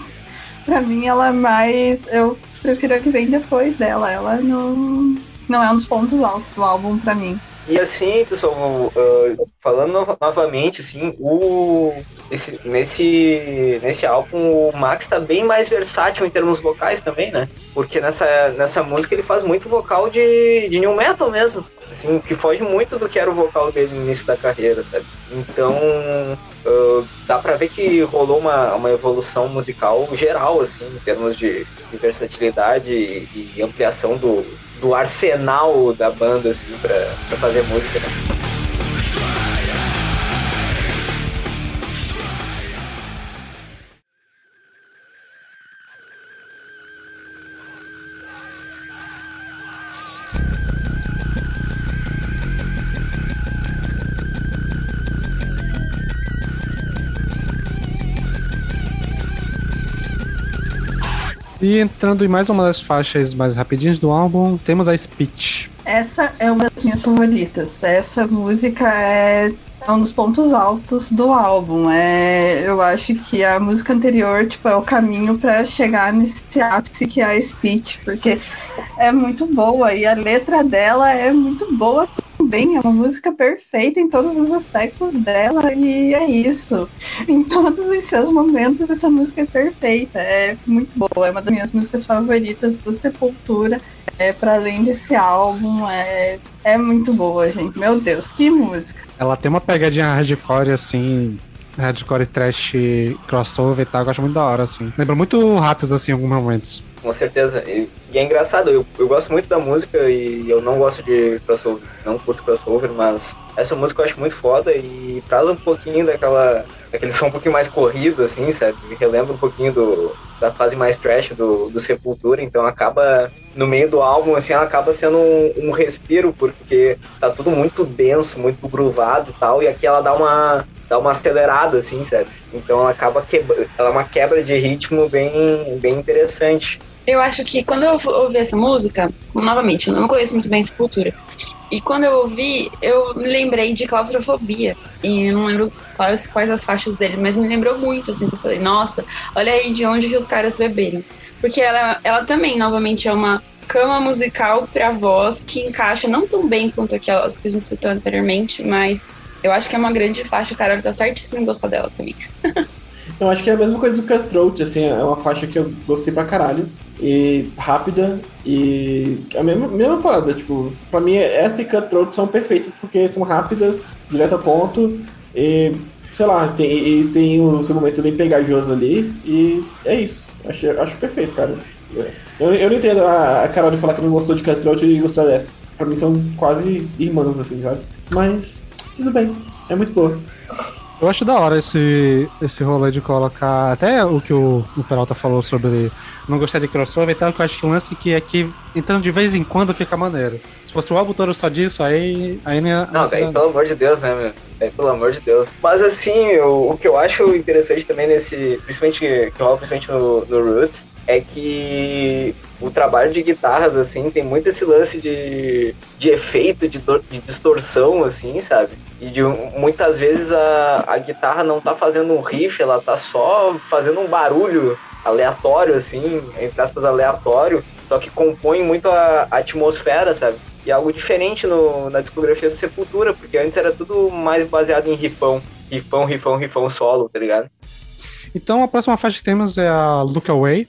pra mim ela é mais. Eu prefiro a que vem depois dela. Ela não, não é um dos pontos altos do álbum para mim. E assim, pessoal, uh, falando no novamente, assim, o, esse, nesse, nesse álbum o Max tá bem mais versátil em termos vocais também, né? Porque nessa, nessa música ele faz muito vocal de, de new metal mesmo, assim, que foge muito do que era o vocal dele no início da carreira, sabe? Então, uh, dá pra ver que rolou uma, uma evolução musical geral, assim, em termos de, de versatilidade e, e ampliação do, do arsenal da banda, assim, pra, pra fazer música, né? E entrando em mais uma das faixas mais rapidinhas do álbum, temos a Speech. Essa é uma das minhas favoritas. Essa música é é um dos pontos altos do álbum. É, eu acho que a música anterior tipo, é o caminho para chegar nesse ápice que é a Speech, porque é muito boa e a letra dela é muito boa também. É uma música perfeita em todos os aspectos dela e é isso. Em todos os seus momentos, essa música é perfeita. É muito boa. É uma das minhas músicas favoritas do Sepultura. É, para além desse álbum, é, é muito boa, gente. Meu Deus, que música. Ela tem uma pegadinha hardcore, assim, hardcore trash crossover e tal, eu gosto muito da hora, assim. Lembra muito Ratos, assim, em alguns momentos. Com certeza. E, e é engraçado, eu, eu gosto muito da música e eu não gosto de crossover, não curto crossover, mas essa música eu acho muito foda e traz um pouquinho daquela aquele *laughs* som um pouquinho mais corrido, assim, sabe? Relembra um pouquinho do, da fase mais trash do, do Sepultura, então acaba, no meio do álbum, assim, ela acaba sendo um, um respiro, porque tá tudo muito denso, muito groovado e tal, e aqui ela dá uma, dá uma acelerada, assim, sabe? Então ela acaba quebra, ela é uma quebra de ritmo bem, bem interessante. Eu acho que quando eu ouvi essa música, novamente, eu não conheço muito bem Sepultura. E quando eu ouvi, eu me lembrei de claustrofobia. E eu não lembro quais, quais as faixas dele, mas me lembrou muito, assim. Eu falei, nossa, olha aí de onde os caras beberam. Porque ela, ela também, novamente, é uma cama musical para voz que encaixa não tão bem quanto aquelas que a gente citou anteriormente, mas eu acho que é uma grande faixa, o tá certíssimo em gostar dela também. Eu acho que é a mesma coisa do Cutthroat, assim, é uma faixa que eu gostei pra caralho. E rápida e a mesma, mesma parada, tipo, pra mim essa e Cutthroat são perfeitas porque são rápidas, direto ao ponto e, sei lá, tem, tem o seu momento bem pegajoso ali e é isso. Acho, acho perfeito, cara. Eu, eu não entendo a, a Carol de falar que não gostou de Cutthroat e gostou dessa. Pra mim são quase irmãs, assim, sabe? Mas, tudo bem. É muito boa. Eu acho da hora esse, esse rolê de colocar. Até o que o, o Peralta falou sobre não gostar de crossover e tal, que eu acho que o lance que aqui, entrando de vez em quando, fica maneiro. Se fosse o álbum todo só disso, aí. aí não, não daí, pelo amor de Deus, né, meu? Daí, pelo amor de Deus. Mas assim, o, o que eu acho interessante também nesse. Principalmente que rola principalmente no, no Roots, é que o trabalho de guitarras, assim, tem muito esse lance de, de efeito, de, de distorção, assim, sabe? E de, muitas vezes a, a guitarra não tá fazendo um riff, ela tá só fazendo um barulho aleatório, assim, entre aspas, aleatório, só que compõe muito a, a atmosfera, sabe? E é algo diferente no, na discografia do Sepultura, porque antes era tudo mais baseado em rifão. Rifão, rifão, rifão solo, tá ligado? Então a próxima faixa que temos é a Look Away.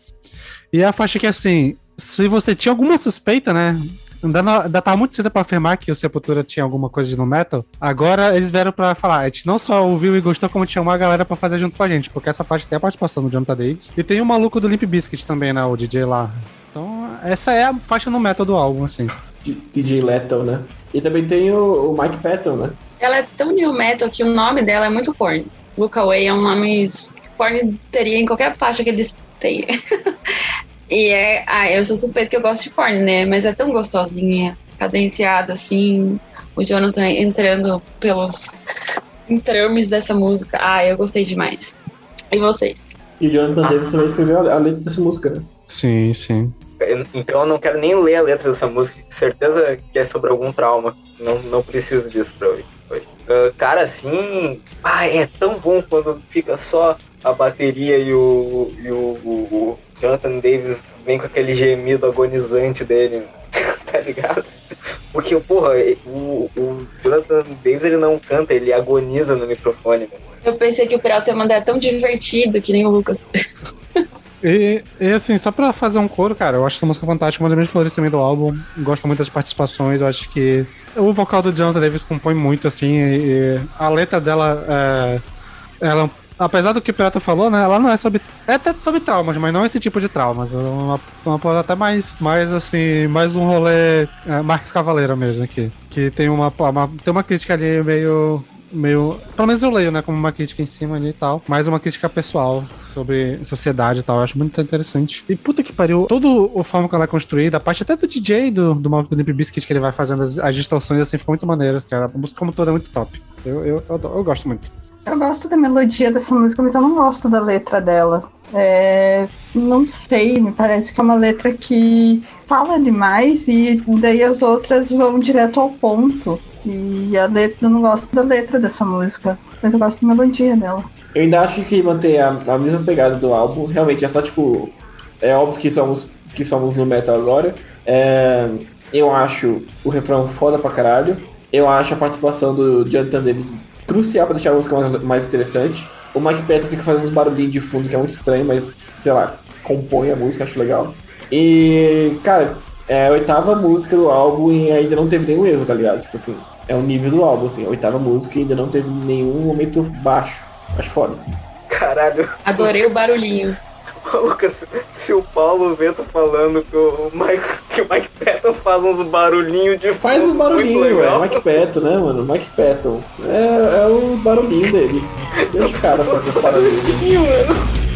E é a faixa que, assim, se você tinha alguma suspeita, né? Ainda, tava muito cedo pra afirmar que o Sepultura tinha alguma coisa de no metal. Agora eles vieram pra falar. A gente não só ouviu e gostou, como tinha uma galera pra fazer junto com a gente. Porque essa faixa tem a participação do Jonathan Davis. E tem o maluco do Limp Bizkit também, né? O DJ lá. Então, essa é a faixa no metal do álbum, assim. DJ Lethal, né? E também tem o, o Mike Patton, né? Ela é tão new metal que o nome dela é muito corny. Look Away é um nome que corny teria em qualquer faixa que eles têm. *laughs* E é. Ah, eu sou suspeito que eu gosto de porn, né? Mas é tão gostosinha, cadenciada, assim. O Jonathan entrando pelos entrames dessa música. Ah, eu gostei demais. E vocês? E o Jonathan Davis também escreveu a letra dessa música, né? Sim, sim. Então eu não quero nem ler a letra dessa música, certeza que é sobre algum trauma. Não, não preciso disso pra ouvir. Uh, cara, assim, ah, é tão bom quando fica só a bateria e o, e o, o, Jonathan Davis vem com aquele gemido agonizante dele, *laughs* tá ligado? Porque, porra, o, o Jonathan Davis ele não canta, ele agoniza no microfone. Né? Eu pensei que o Peralta ia mandar tão divertido que nem o Lucas. *laughs* E, e, assim, só pra fazer um coro, cara, eu acho essa música fantástica, uma das minhas flores também do álbum. Gosto muito das participações, eu acho que o vocal do Jonathan Davis compõe muito, assim, e, a letra dela é, ela apesar do que o Pirata falou, né? Ela não é sobre. É até sobre traumas, mas não esse tipo de traumas. É uma, uma até mais, mais assim, mais um rolê é, Marques Cavaleira mesmo aqui. Que tem uma, uma, tem uma crítica ali meio. Meio. Pelo menos eu leio, né? Como uma crítica em cima ali e tal. Mais uma crítica pessoal sobre sociedade e tal. Eu acho muito interessante. E puta que pariu, toda a forma que ela é construída, a parte até do DJ do, do Malcolm do Limp Bizkit que ele vai fazendo as, as distorções assim, ficou muito maneiro, cara. A música como toda é muito top. Eu, eu, eu, eu gosto muito. Eu gosto da melodia dessa música, mas eu não gosto da letra dela. É, não sei, me parece que é uma letra que fala demais e daí as outras vão direto ao ponto. E a letra, eu não gosto da letra dessa música, mas eu gosto da melodia dela. Eu ainda acho que manter a, a mesma pegada do álbum, realmente é só tipo. É óbvio que somos, que somos no metal agora. É, eu acho o refrão foda pra caralho. Eu acho a participação do Jonathan Davis crucial para deixar a música mais, mais interessante. O Mike Patton fica fazendo uns barulhinhos de fundo que é muito estranho, mas, sei lá, compõe a música, acho legal. E, cara, é a oitava música do álbum e ainda não teve nenhum erro, tá ligado? Tipo assim, é o nível do álbum, assim, a oitava música e ainda não teve nenhum momento baixo. Acho foda. Caralho. Adorei o barulhinho. *laughs* Lucas, se o Paulo vê tu falando que o Mike, que o Mike Patton faz uns barulhinhos de Faz uns barulhinhos, velho. Mike Patton, né, mano? Mike Patton. É, é os barulhinhos dele. Deixa o cara fazer essas paradinhas. mano.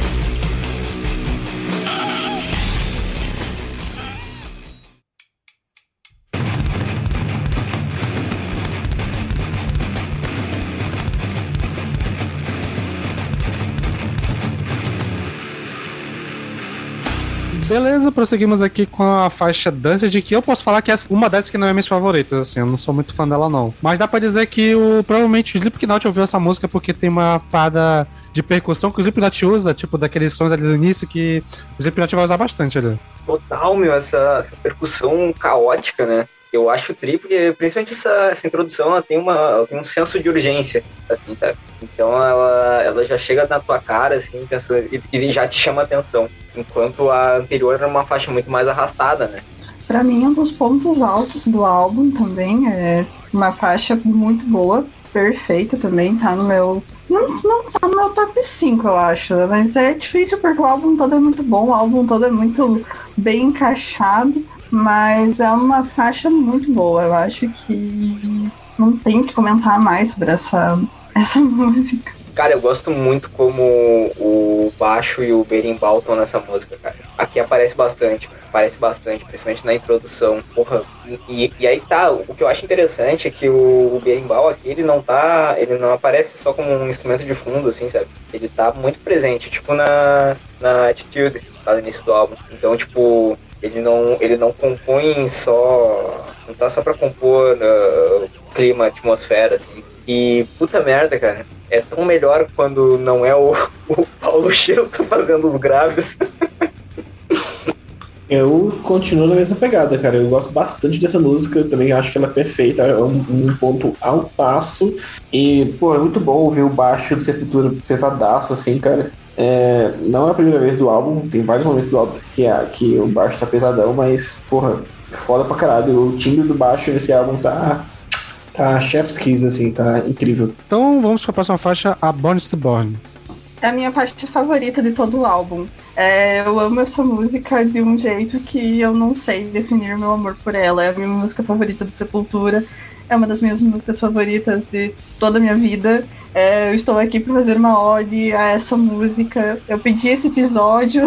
Beleza, prosseguimos aqui com a faixa Dança, de que eu posso falar que é uma dessas que não é minhas favoritas, assim, eu não sou muito fã dela não. Mas dá pra dizer que o, provavelmente o Slipknot ouviu essa música porque tem uma parada de percussão que o Slipknot usa, tipo daqueles sons ali do início que o Slipknot vai usar bastante ali. Total, meu, essa, essa percussão caótica, né? Eu acho tri, porque principalmente essa, essa introdução ela tem, uma, tem um senso de urgência, assim, sabe? Então ela, ela já chega na tua cara, assim, pensando, e, e já te chama atenção. Enquanto a anterior era uma faixa muito mais arrastada, né? Pra mim, é um dos pontos altos do álbum também. É uma faixa muito boa, perfeita também, tá no meu. Não, não tá no meu top 5, eu acho. Mas é difícil porque o álbum todo é muito bom, o álbum todo é muito bem encaixado. Mas é uma faixa muito boa. Eu acho que não tenho que comentar mais sobre essa, *laughs* essa música. Cara, eu gosto muito como o baixo e o berimbau estão nessa música, cara. Aqui aparece bastante, aparece bastante, principalmente na introdução. Porra, e, e aí tá, o que eu acho interessante é que o, o berimbau aqui, ele não tá, ele não aparece só como um instrumento de fundo, assim, sabe? Ele tá muito presente, tipo na, na Attitude, lá no início do álbum. Então, tipo, ele não, ele não compõe só. Não tá só pra compor uh, clima, atmosfera, assim. E puta merda, cara. É tão melhor quando não é o, *laughs* o Paulo Chilton fazendo os graves. *laughs* Eu continuo na mesma pegada, cara. Eu gosto bastante dessa música, eu também acho que ela é perfeita, é um, um ponto ao passo. E, pô, é muito bom ouvir o baixo do Sepultura pesadaço, assim, cara. É, não é a primeira vez do álbum, tem vários momentos do álbum que, é, que o baixo tá pesadão, mas, porra, foda pra caralho. O timbre do baixo nesse álbum tá. Tá chef's kiss, assim, tá incrível. Então vamos pra próxima faixa, a Born to Born. É a minha faixa favorita de todo o álbum. É, eu amo essa música de um jeito que eu não sei definir meu amor por ela. É a minha música favorita do Sepultura. É uma das minhas músicas favoritas de toda a minha vida. É, eu estou aqui para fazer uma ode a essa música. Eu pedi esse episódio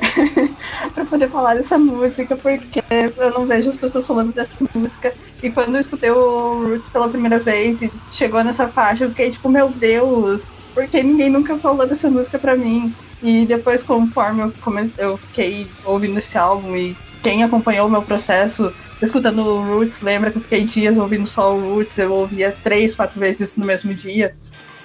*laughs* para poder falar dessa música, porque eu não vejo as pessoas falando dessa música. E quando eu escutei o Roots pela primeira vez e chegou nessa faixa, eu fiquei tipo, meu Deus, porque ninguém nunca falou dessa música pra mim. E depois, conforme eu, come... eu fiquei ouvindo esse álbum e quem acompanhou o meu processo escutando o Roots, lembra que eu fiquei dias ouvindo só o Roots, eu ouvia três, quatro vezes no mesmo dia.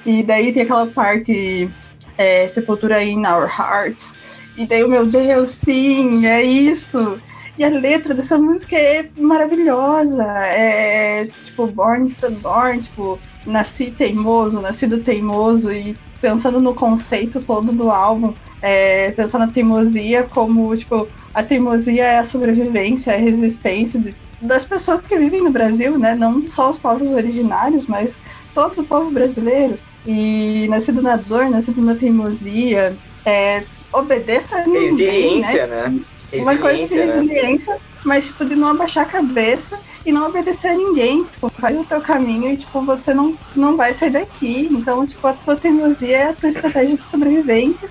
E daí tem aquela parte é, Sepultura in Our Hearts. E daí, meu Deus, sim, é isso. E a letra dessa música é maravilhosa. É tipo, Born Born, tipo, nasci teimoso, nascido teimoso. E pensando no conceito todo do álbum, é, pensando na teimosia como, tipo, a teimosia é a sobrevivência, é a resistência de, das pessoas que vivem no Brasil, né? Não só os povos originários, mas todo o povo brasileiro. E nascido na dor, nascido na teimosia, é, obedeça a ninguém, Resiliência, né? né? Uma coisa de Resiliência, né? mas tipo, de não abaixar a cabeça e não obedecer a ninguém. Tipo, faz o teu caminho e tipo, você não, não vai sair daqui. Então, tipo, a tua teimosia é a tua estratégia de sobrevivência.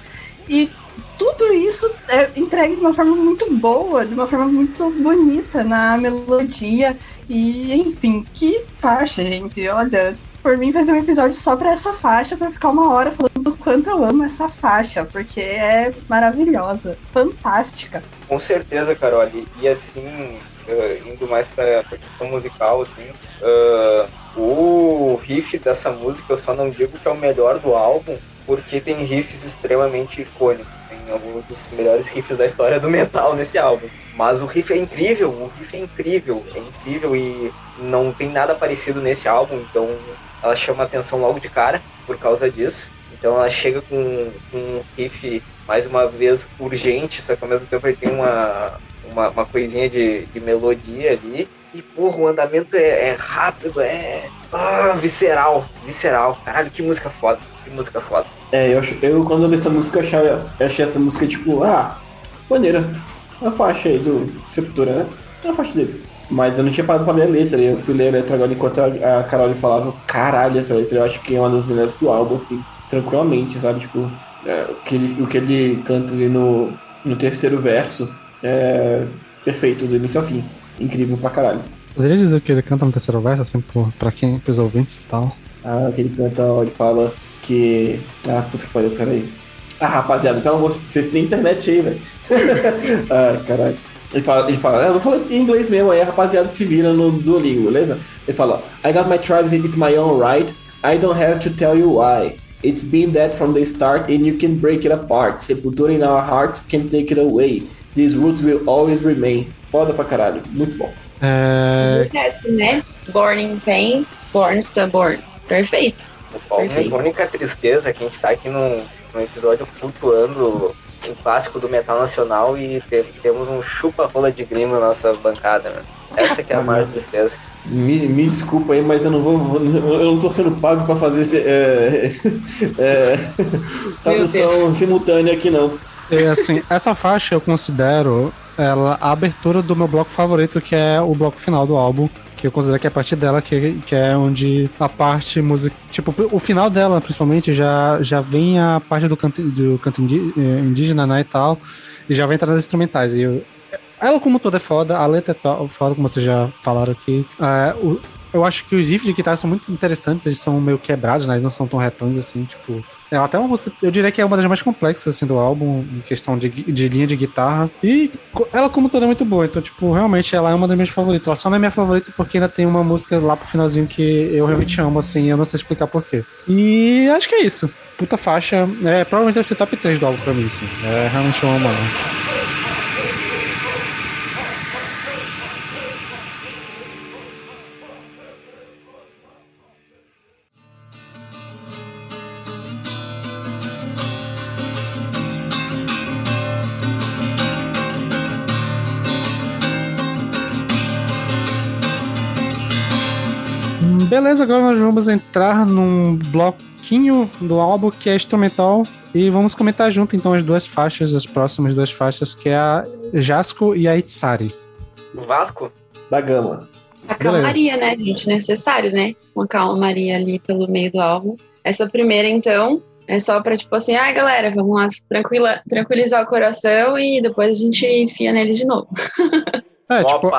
E tudo isso é entregue de uma forma muito boa, de uma forma muito bonita na melodia. E, enfim, que faixa, gente. Olha, por mim fazer um episódio só pra essa faixa, pra ficar uma hora falando do quanto eu amo essa faixa, porque é maravilhosa, fantástica. Com certeza, Carol. E, e assim, eh, indo mais pra, pra questão musical, assim, eh, o riff dessa música eu só não digo que é o melhor do álbum, porque tem riffs extremamente icônicos. Tem alguns dos melhores riffs da história do metal nesse álbum. Mas o riff é incrível, o riff é incrível, é incrível e não tem nada parecido nesse álbum, então ela chama atenção logo de cara por causa disso. Então ela chega com, com um riff mais uma vez urgente, só que ao mesmo tempo ele tem uma, uma, uma coisinha de, de melodia ali. E porra, o andamento é, é rápido, é ah, visceral, visceral. Caralho, que música foda. Que música foda. É, eu, eu quando eu vi essa música, eu achei, eu achei essa música tipo, ah, maneira. A faixa aí do Sepultura, né? É a faixa deles. Mas eu não tinha parado pra ler a letra, eu fui ler a letra agora enquanto a Carol falava, caralho, essa letra eu acho que é uma das melhores do álbum, assim, tranquilamente, sabe? Tipo, é, o, que ele, o que ele canta ali no, no terceiro verso é perfeito do início ao fim. Incrível pra caralho. Poderia dizer que ele canta no terceiro verso, assim, por, pra quem, pros ouvintes e tal. Ah, que ele canta, ele fala que. Ah, puta que pariu, peraí. Ah, rapaziada, pelo amor de Deus, vocês têm internet aí, velho. *laughs* ah, caralho. Ele fala, ele fala, eu vou falar em inglês mesmo, aí a rapaziada se vira no Duolingo, beleza? Ele fala, I got my tribes it's my own right. I don't have to tell you why. It's been that from the start and you can break it apart. Sepultura in our hearts can take it away. These roots will always remain. Foda pra caralho, muito bom. É, O resto, né? Born in Pain, Born Stubborn. Perfeito. A Perfeito. única tristeza é que a gente tá aqui num, num episódio flutuando um clássico do metal nacional e te- temos um chupa-rola de grima na nossa bancada, né? Essa que é a maior *laughs* tristeza. Me, me desculpa aí, mas eu não vou. Eu não tô sendo pago pra fazer esse, é, *laughs* é, *laughs* tradução simultânea aqui, não. E, assim, essa faixa eu considero ela a abertura do meu bloco favorito, que é o bloco final do álbum. Que eu considero que é a partir dela que, que é onde a parte música. Tipo, o final dela, principalmente, já, já vem a parte do canto, do canto eh, indígena, né, e tal. E já vem entrar nas instrumentais. E eu, ela, como toda, é foda. A letra é foda, como vocês já falaram aqui. É, o- eu acho que os riffs de guitarra são muito interessantes. Eles são meio quebrados, né? Eles não são tão retões assim, tipo. É até uma música, eu diria que é uma das mais complexas assim do álbum, em questão de, de linha de guitarra. E ela, como toda, é muito boa. Então, tipo, realmente ela é uma das minhas favoritas. Ela só não é minha favorita porque ainda tem uma música lá pro finalzinho que eu realmente amo, assim, eu não sei explicar porquê. E acho que é isso. Puta faixa. É, provavelmente deve ser top 3 do álbum pra mim, assim. É, realmente eu amo Beleza, agora nós vamos entrar num bloquinho do álbum que é instrumental e vamos comentar junto então as duas faixas, as próximas duas faixas, que é a Jasco e a Itsari. O Vasco? Da Gama. A calmaria, né, gente? Necessário, né? Uma calmaria ali pelo meio do álbum. Essa primeira, então, é só pra, tipo assim, ai, galera, vamos lá tranquila, tranquilizar o coração e depois a gente enfia nele de novo. *laughs* É, tipo,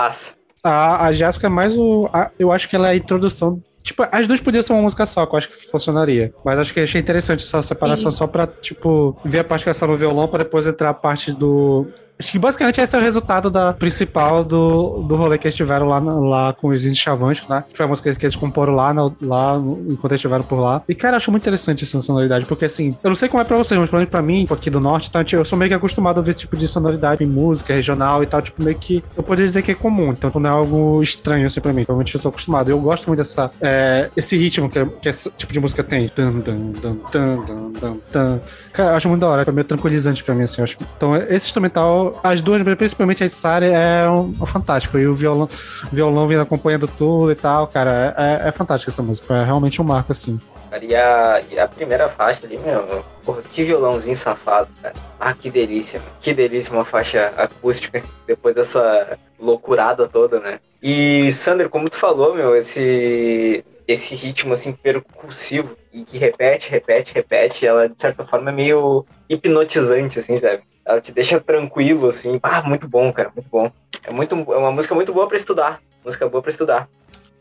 a, a Jéssica é mais o. a- eu acho que ela é a introdução. Tipo, as duas podiam ser uma música só, que eu acho que funcionaria. Mas acho que achei interessante essa separação só pra, tipo, ver a parte que ela está no violão pra depois entrar a parte do. Acho que basicamente esse é o resultado da principal do, do rolê que eles tiveram lá, lá com os índios chavantes, né? Que foi a música que eles comporam lá, na- lá no- enquanto eles estiveram por lá. E, cara, acho muito interessante essa sonoridade, porque assim, eu não sei como é pra vocês, mas pelo menos pra mim, aqui do norte, tá, eu sou meio que acostumado a ver esse tipo de sonoridade em música regional e tal, tipo, meio que eu poderia dizer que é comum, então não é algo estranho assim pra mim. Provavelmente eu sou acostumado. Eu gosto muito dessa. é, esse ritmo que, que esse tipo de música tem. Tan, tan, tan, tan, tan, tan. Cara, eu acho muito da hora, é meio tranquilizante pra mim, assim. acho. Então, esse instrumental, as duas, principalmente a Itsari, é um, um fantástico. E o violão, violão vindo acompanhando tudo e tal, cara, é, é fantástico essa música. É realmente um marco, assim. Cara, E a, e a primeira faixa ali, meu, porra, que violãozinho safado, cara. Ah, que delícia, que delícia uma faixa acústica depois dessa loucurada toda, né? E, Sander, como tu falou, meu, esse, esse ritmo, assim, percussivo e que repete, repete, repete, ela, de certa forma, é meio hipnotizante, assim, sabe? Ela te deixa tranquilo, assim. Ah, muito bom, cara, muito bom. É, muito, é uma música muito boa pra estudar. Música boa pra estudar.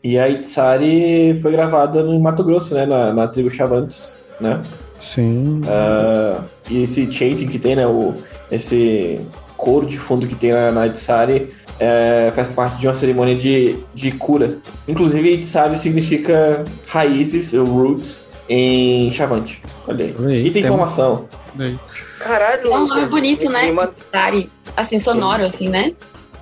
E a Itsari foi gravada no Mato Grosso, né? Na, na tribo Chavantes, né? Sim. Ah, e esse chanting que tem, né? O, esse coro de fundo que tem na, na Itsari é, faz parte de uma cerimônia de, de cura. Inclusive, Itsari significa raízes, roots, em Chavante. Olha aí. E tem informação. Caralho, É um nome bonito, né? Sari. Assim, sonoro, assim, né?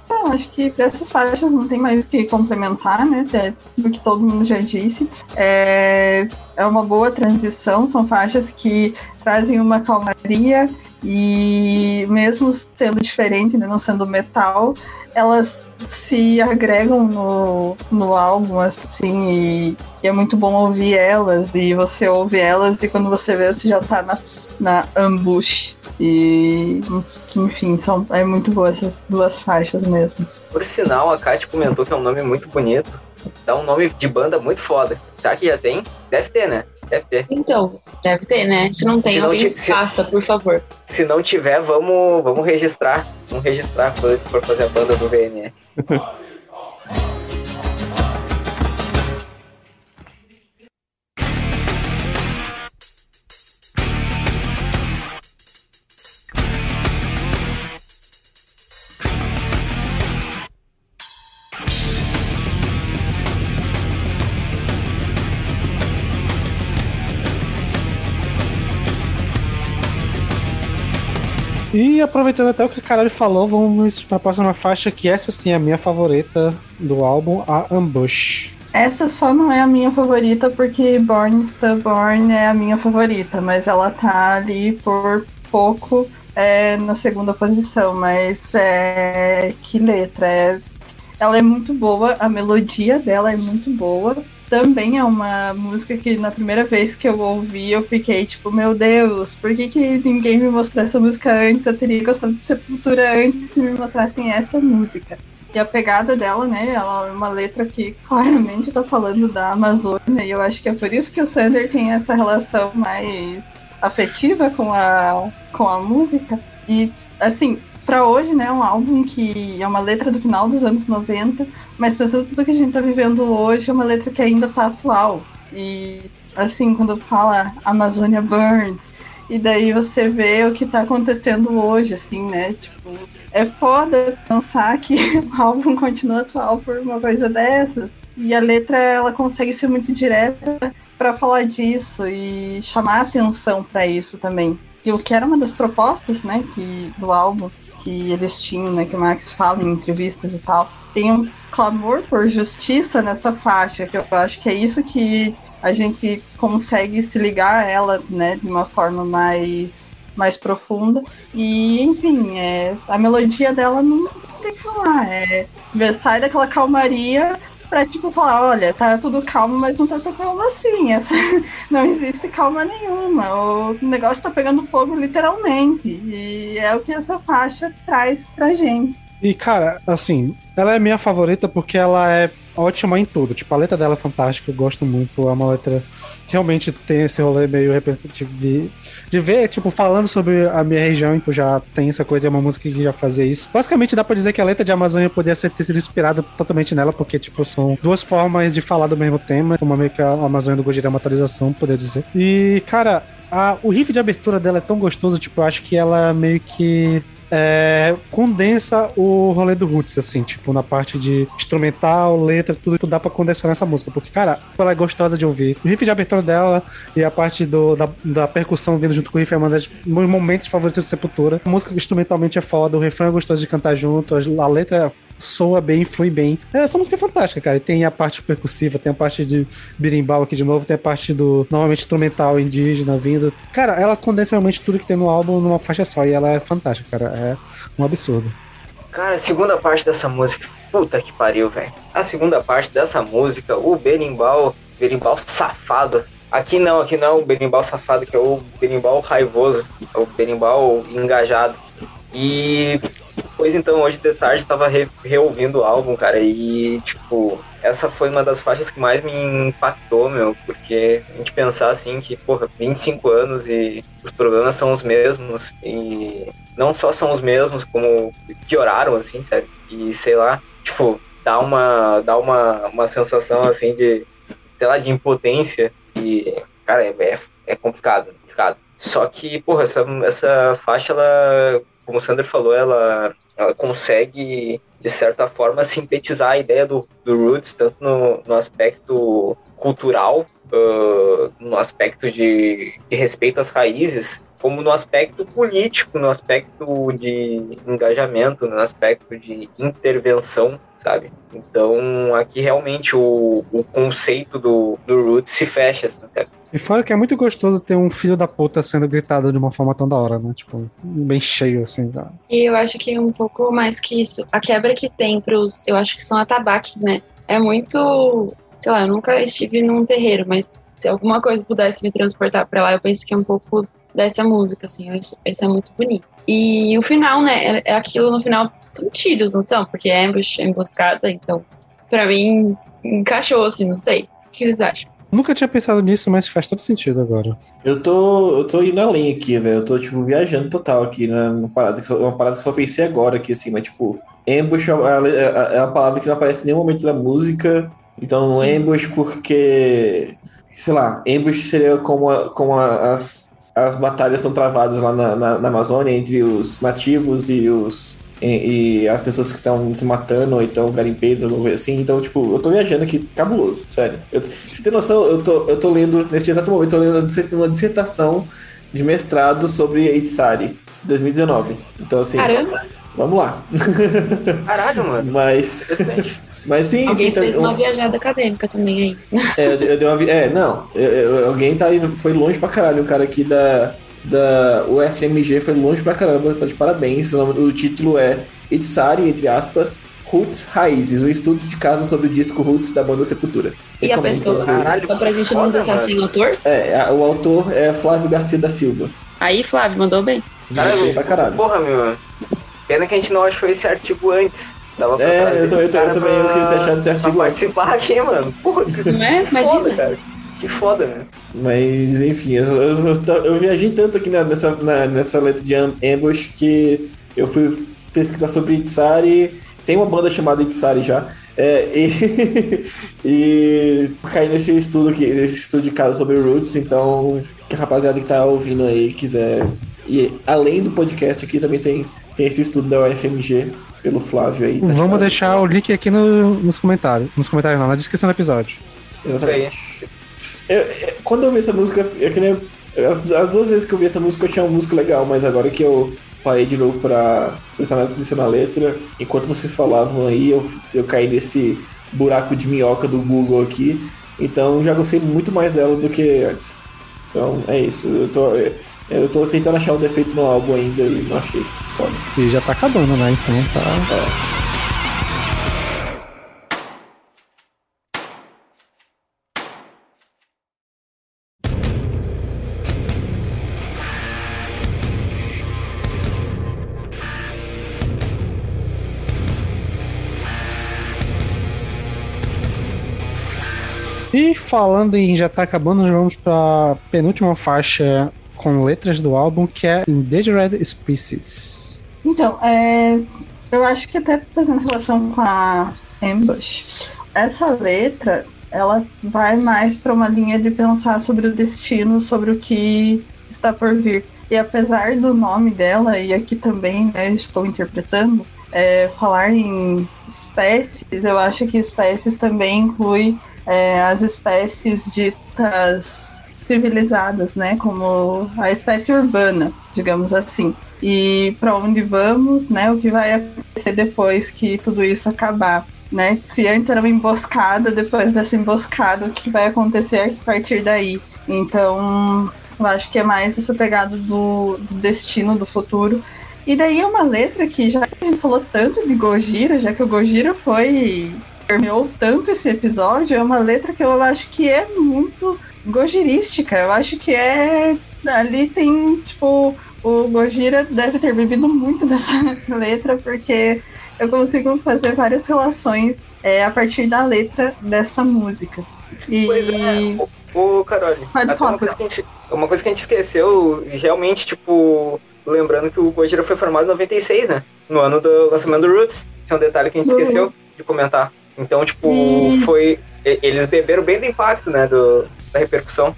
Então, acho que dessas faixas não tem mais o que complementar, né? até Do que todo mundo já disse. É, é uma boa transição, são faixas que trazem uma calmaria E mesmo sendo diferente, né, não sendo metal, elas se agregam no, no álbum, assim, e, e, é muito bom ouvir elas, e você ouve elas, e quando você vê, você já tá na, na ambush. E, enfim, são, é muito boa essas duas faixas mesmo. Por sinal, a Kate comentou que é um nome muito bonito. Dá um nome de banda muito foda. Será que já tem? Deve ter, né? Deve ter. Então, deve ter, né? Se não tem, se alguém não faça, por favor. Se não tiver, vamos, vamos registrar. Vamos registrar quando for fazer a banda do VNE. *laughs* E aproveitando até o que o caralho falou, vamos para a próxima faixa, que essa sim é a minha favorita do álbum, a Ambush. Essa só não é a minha favorita porque Born Stubborn é a minha favorita, mas ela tá ali por pouco é, na segunda posição. Mas é, que letra! É, ela é muito boa, a melodia dela é muito boa também é uma música que na primeira vez que eu ouvi eu fiquei tipo, meu Deus, por que, que ninguém me mostrou essa música antes? Eu teria gostado de Sepultura antes se me mostrassem essa música. E a pegada dela, né, ela é uma letra que claramente tá falando da Amazônia, e eu acho que é por isso que o Sander tem essa relação mais afetiva com a, com a música. E, assim, para hoje, né, um álbum que é uma letra do final dos anos 90, mas pensando tudo que a gente tá vivendo hoje, é uma letra que ainda tá atual. E assim, quando fala Amazônia Burns, e daí você vê o que tá acontecendo hoje, assim, né? Tipo, é foda pensar que *laughs* o álbum continua atual por uma coisa dessas. E a letra ela consegue ser muito direta para falar disso e chamar atenção para isso também. E o que era uma das propostas, né, que do álbum, que eles tinham, né, que o Max fala em entrevistas e tal, tem um clamor por justiça nessa faixa, que eu acho que é isso que a gente consegue se ligar a ela, né, de uma forma mais mais profunda. E, enfim, é, a melodia dela não tem que falar. É, sai daquela calmaria pra, tipo, falar, olha, tá tudo calmo, mas não tá tão calmo assim. *laughs* Não existe calma nenhuma. O negócio tá pegando fogo literalmente. E é o que essa faixa traz pra gente. E, cara, assim, ela é minha favorita porque ela é ótima em tudo. Tipo, a letra dela é fantástica, eu gosto muito. É uma letra realmente tem esse rolê meio representativo de, de ver, tipo, falando sobre a minha região, que já tem essa coisa, é uma música que já fazia isso. Basicamente dá pra dizer que a letra de Amazônia poderia ter sido inspirada totalmente nela, porque, tipo, são duas formas de falar do mesmo tema, uma meio que a Amazônia do Gojira é uma atualização, poderia dizer. E, cara, a, o riff de abertura dela é tão gostoso, tipo, eu acho que ela meio que é, condensa o rolê do Roots, assim, tipo, na parte de instrumental, letra, tudo que dá pra condensar nessa música. Porque, cara, ela é gostosa de ouvir. O riff de abertura dela e a parte do, da, da percussão vindo junto com o riff é um dos meus momentos favoritos de Sepultura. A música instrumentalmente é foda, o refrão é gostoso de cantar junto, a letra soa bem, flui bem. É, essa música é fantástica, cara. Tem a parte percussiva, tem a parte de birimbau aqui de novo, tem a parte do normalmente instrumental indígena vindo. Cara, ela condensa realmente tudo que tem no álbum numa faixa só e ela é fantástica, cara. É um absurdo. Cara, a segunda parte dessa música, puta que pariu, velho. A segunda parte dessa música, o berimbau, berimbau safado. Aqui não, aqui não é o berimbau safado, que é o berimbau raivoso, é o berimbau engajado. E Pois então, hoje de tarde tava re reouvindo o álbum, cara, e tipo, essa foi uma das faixas que mais me impactou, meu, porque a gente pensar assim que, porra, 25 anos e os problemas são os mesmos, e não só são os mesmos, como pioraram, assim, sério. E sei lá, tipo, dá uma, dá uma, uma sensação assim de, sei lá, de impotência. E, cara, é, é, é complicado, complicado. Só que, porra, essa, essa faixa, ela como o Sander falou, ela, ela consegue, de certa forma, sintetizar a ideia do, do Roots, tanto no, no aspecto cultural, uh, no aspecto de, de respeito às raízes, como no aspecto político, no aspecto de engajamento, no aspecto de intervenção, sabe? Então, aqui realmente o, o conceito do, do Roots se fecha, sabe? E fora que é muito gostoso ter um filho da puta sendo gritado de uma forma tão da hora, né? Tipo, bem cheio, assim. Tá? E eu acho que um pouco mais que isso, a quebra que tem pros, eu acho que são atabaques, né? É muito, sei lá, eu nunca estive num terreiro, mas se alguma coisa pudesse me transportar pra lá, eu penso que é um pouco dessa música, assim, isso, isso é muito bonito. E o final, né, é, é aquilo no final, são tiros, não são? Porque é ambush, é emboscada, então, pra mim, encaixou, assim, não sei. O que vocês acham? Nunca tinha pensado nisso, mas faz todo sentido agora. Eu tô, eu tô indo além aqui, velho. Eu tô, tipo, viajando total aqui na, na parada. Que só, uma parada que eu só pensei agora aqui, assim, mas, tipo, ambush é, é, é uma palavra que não aparece em nenhum momento da música. Então, Sim. ambush porque, sei lá, ambush seria como, a- como a- as, as batalhas são travadas lá na, na, na Amazônia entre os nativos e os e, e as pessoas que estão se matando ou então garimpeiros, alguma coisa assim. Então, tipo, eu tô viajando aqui cabuloso, sério. Eu, você tem noção, eu tô, eu tô lendo, nesse exato momento, eu tô lendo uma disse- uma dissertação de mestrado sobre Itzari, 2019. Então, assim, Caramba, vamos lá. Caralho, mano. *laughs* Mas, mas sim, alguém então, fez eu- uma viajada acadêmica também aí. é, eu, eu dei uma vi- é, não, eu- eu- alguém tá indo, foi longe pra caralho, o cara aqui da, da UFMG foi longe pra caramba, tá de parabéns. O, nome- o título é Itzari, entre aspas, Roots Raízes, o estudo de caso sobre o disco Roots da banda Sepultura. E a Recomendo pessoa, pra você. Caralho, só pra gente não foda, deixar sem autor? É, a- o autor é Flávio Garcia da Silva. Aí, Flávio, mandou bem. Caralho, pra caralho. Porra, meu. Pena que a gente não achou esse artigo antes. Dava pra É, eu, tô, eu, tô, eu também eu pra- queria ter achado esse pra artigo antes. participar aqui, mano. Porra, que Não é? foda, Imagina. cara. Que foda, né? Mas, enfim, eu, eu, eu, eu viajei tanto aqui na- nessa, na- nessa letra de Am- Ambush que eu fui pesquisar sobre Itzari. Tem uma banda chamada Itzari já. É, e, *laughs* e caí nesse estudo aqui, nesse estudo de caso sobre Roots. Então, que a rapaziada que tá ouvindo aí quiser. E além do podcast aqui também tem, tem esse estudo da UFMG pelo Flávio aí. tá Vamos deixar o link aqui no- nos comentários. Nos comentários não, na descrição do episódio. Aí. Eu- eu- quando eu vi essa música, eu queria. As, as duas vezes que eu vi essa música eu tinha uma música legal, mas agora que eu parei de novo pra prestar mais atenção na letra, enquanto vocês falavam aí, eu, eu caí nesse buraco de minhoca do Google aqui. Então já gostei muito mais dela do que antes. Então é isso. Eu tô, eu tô tentando achar o defeito no álbum ainda e não achei. Foda. E já tá acabando, né? Então tá. E falando em já tá acabando, nós vamos pra penúltima faixa com letras do álbum, que é Endangered Species. Então, é, eu acho que até fazendo relação com a Ambush, essa letra ela vai mais para uma linha de pensar sobre o destino, sobre o que está por vir. E apesar do nome dela, e aqui também né, estou interpretando, é, falar em espécies, eu acho que espécies também inclui é, as espécies ditas civilizadas, né, como a espécie urbana, digamos assim. E para onde vamos, né, o que vai acontecer depois que tudo isso acabar, né? Se antes era uma emboscada, depois dessa emboscada, o que vai acontecer a partir daí? Então, eu acho que é mais essa pegada do, do destino, do futuro. E daí é uma letra que, já que a gente falou tanto de Gojira, já que o Gojira foi. Permeou tanto esse episódio, é uma letra que eu acho que é muito gojirística. Eu acho que é. Ali tem, tipo, o Gojira deve ter bebido muito *laughs* dessa letra, porque eu consigo fazer várias relações é, a partir da letra dessa música. E. Pois é, ô Carole, Pode até uma coisa, que a gente, uma coisa que a gente esqueceu, realmente, tipo, lembrando que o Gojira foi formado em 96, né? No ano do lançamento do Roots. Isso é um detalhe que a gente Uhum. esqueceu de comentar. Então, tipo, Hum. foi. e- Eles beberam bem do impacto, né? Do, da repercussão.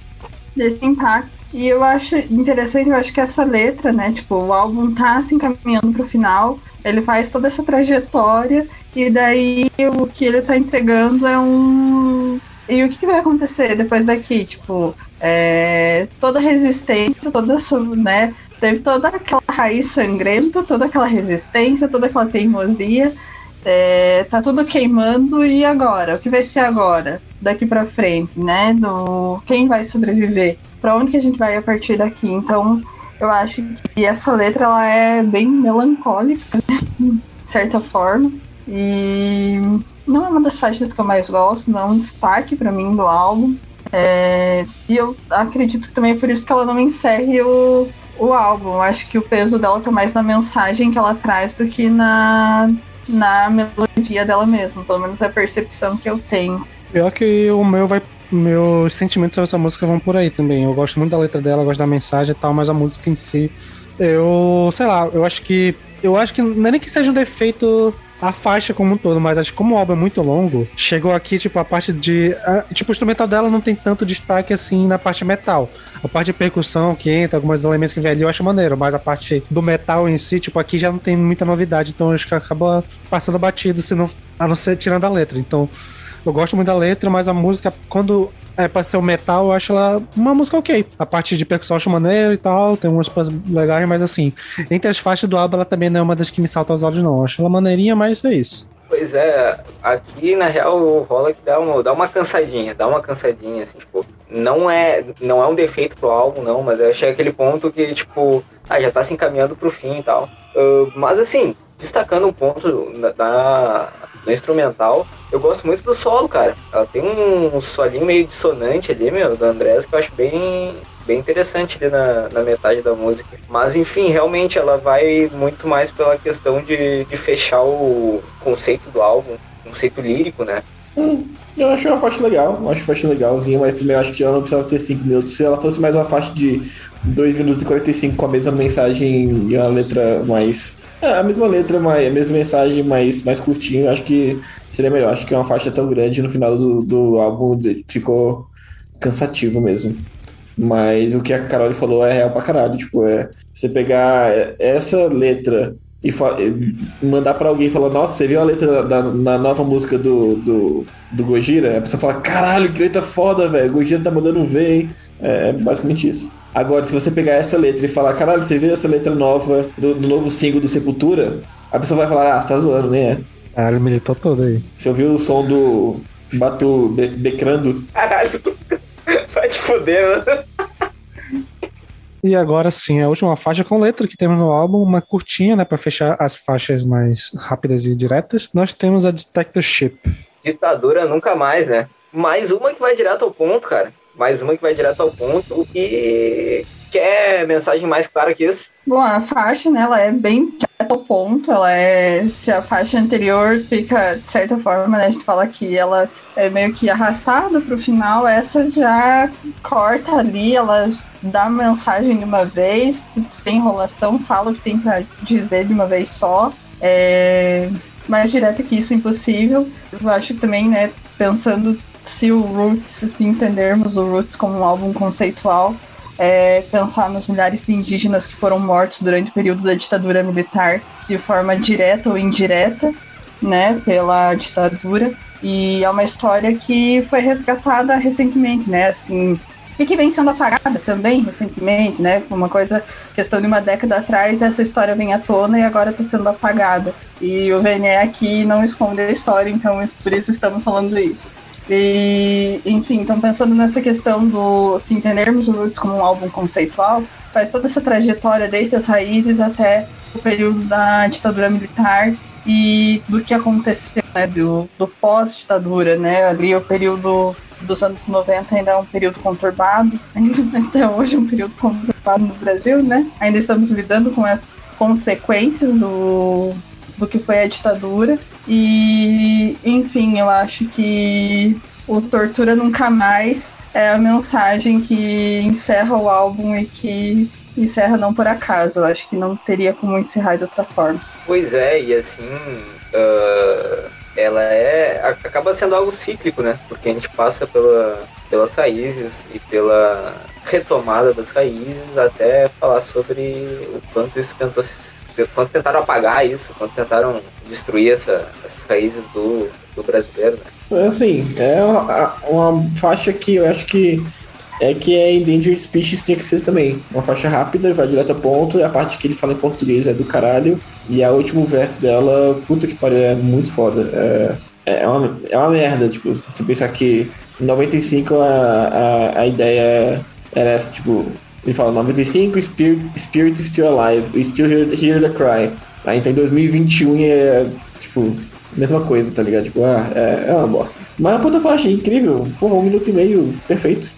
desse impacto. E eu acho interessante, eu acho que essa letra, né? Tipo, o álbum tá se encaminhando pro final, ele faz toda essa trajetória, e daí o que ele tá entregando é um. E o que, que vai acontecer depois daqui? Tipo, é, toda resistência, toda né? Teve toda aquela raiz sangrenta, toda aquela resistência, toda aquela teimosia. É, tá tudo queimando e agora? O que vai ser agora? Daqui para frente, né? Do quem vai sobreviver? Para onde que a gente vai a partir daqui? Então, eu acho que essa letra ela é bem melancólica, né? de certa forma. E não é uma das faixas que eu mais gosto, não é um destaque para mim do álbum. É, e eu acredito que também é por isso que ela não encerre o, o álbum. Eu acho que o peso dela tá mais na mensagem que ela traz do que na, na melodia dela mesma. Pelo menos é a percepção que eu tenho. Pior que o meu vai. Meus sentimentos sobre essa música vão por aí também. Eu gosto muito da letra dela, gosto da mensagem e tal, mas a música em si. Eu. sei lá, eu acho que. Eu acho que não é nem que seja um defeito a faixa como um todo, mas acho que como o álbum é muito longo, chegou aqui, tipo, a parte de. A, tipo, o instrumental dela não tem tanto destaque assim na parte metal. A parte de percussão que entra, alguns elementos que vem ali eu acho maneiro, mas a parte do metal em si, tipo, aqui já não tem muita novidade, então acho que acaba passando batido, se não, a não ser tirando a letra. Então, eu gosto muito da letra, mas a música, quando é pra ser o metal, eu acho ela uma música ok. A parte de percussão eu acho maneiro e tal, tem umas coisas legais, mas assim, entre as faixas do álbum, ela também não é uma das que me salta aos olhos, não. Eu acho ela maneirinha, mas é isso. Pois é, aqui na real rola que dá uma, dá uma cansadinha, dá uma cansadinha, assim, tipo, não é, não é um defeito pro álbum, não, mas eu achei aquele ponto que, tipo, ah, já tá se encaminhando pro fim e tal. Uh, mas assim, destacando um ponto da, da, no instrumental, eu gosto muito do solo, cara. Ela tem um solinho meio dissonante ali, meu, do Andrés, que eu acho bem, bem interessante ali na, na metade da música. Mas, enfim, realmente ela vai muito mais pela questão de, de fechar o conceito do álbum, conceito lírico, né? Hum, eu acho uma faixa legal, eu acho uma faixa legalzinha, mas também acho que ela não precisava ter 5 minutos. Se ela fosse mais uma faixa de 2 minutos e 45 com a mesma mensagem e uma letra mais é, a mesma letra, mas a mesma mensagem, mais, mais curtinho, acho que seria melhor. Acho que é uma faixa tão grande no final do, do álbum ficou cansativo mesmo. Mas o que a Carol falou é real pra caralho. Tipo, é você pegar essa letra e mandar para alguém falar, nossa, você viu a letra da, da, nova música do, do, do Gojira? A pessoa fala, caralho, que letra foda, velho. Gojira tá mandando ver, hein? É basicamente isso. Agora, se você pegar essa letra e falar, caralho, você viu essa letra nova do, do novo single do Sepultura? A pessoa vai falar, ah, você tá zoando, né? Caralho, militou todo aí. Você ouviu o som do Batu be becrando? Caralho, *laughs* vai te foder, mano. E agora sim, a última faixa com letra que temos no álbum, uma curtinha, né, para fechar as faixas mais rápidas e diretas. Nós temos a Detectorship. Ditadura nunca mais, né? Mais uma que vai direto ao ponto, cara mais uma que vai direto ao ponto e quer mensagem mais clara que isso? Bom, a faixa, né, ela é bem direto ao ponto, ela é, se a faixa anterior fica, de certa forma, né, a gente fala que ela é meio que arrastada pro final, essa já corta ali, ela dá a mensagem de uma vez, sem enrolação, fala o que tem pra dizer de uma vez só, é mais direto que isso impossível. Eu acho também, né, pensando se o Roots, se entendermos o Roots como um álbum conceitual, é pensar nos milhares de indígenas que foram mortos durante o período da ditadura militar de forma direta ou indireta, né, pela ditadura. E é uma história que foi resgatada recentemente, né, assim, e que vem sendo apagada também recentemente, né, uma coisa, questão de uma década atrás, essa história vem à tona e agora está sendo apagada. E o VNE aqui não esconde a história, então por isso estamos falando isso. E, enfim, então pensando nessa questão do se entendermos o Roots como um álbum conceitual, faz toda essa trajetória desde as raízes até o período da ditadura militar e do que aconteceu, né, do, do pós-ditadura, né, ali o período dos anos 90 ainda é um período conturbado, *laughs* até hoje é um período conturbado no Brasil, né, ainda estamos lidando com as consequências do, do que foi a ditadura e, enfim, eu acho que o Tortura Nunca Mais é a mensagem que encerra o álbum e que encerra não por acaso. Eu acho que não teria como encerrar de outra forma. Pois é, e assim, uh, ela é. acaba sendo algo cíclico, né? Porque a gente passa pela, pelas raízes e pela retomada das raízes até falar sobre o quanto isso tentou quanto tentaram apagar isso, quanto tentaram destruir essa, essas raízes do, do brasileiro, né? Assim, é uma, uma, faixa que eu acho que é que é Endangered Species tinha que ser também. Uma faixa rápida, vai direto ao ponto, e a parte que ele fala em português é do caralho. E a último verso dela, puta que pariu, é muito foda. É, é, uma, é uma merda, tipo, você pensar que em 95 a, a, a ideia era essa, tipo, ele fala 95, Spirit, Spirit is still alive, we still hear, hear the cry. Aí então em 2021 é, tipo, mesma coisa, tá ligado? Tipo, ah, é, é uma bosta. Mas a puta faixa, incrível. Porra, um minuto e meio, perfeito.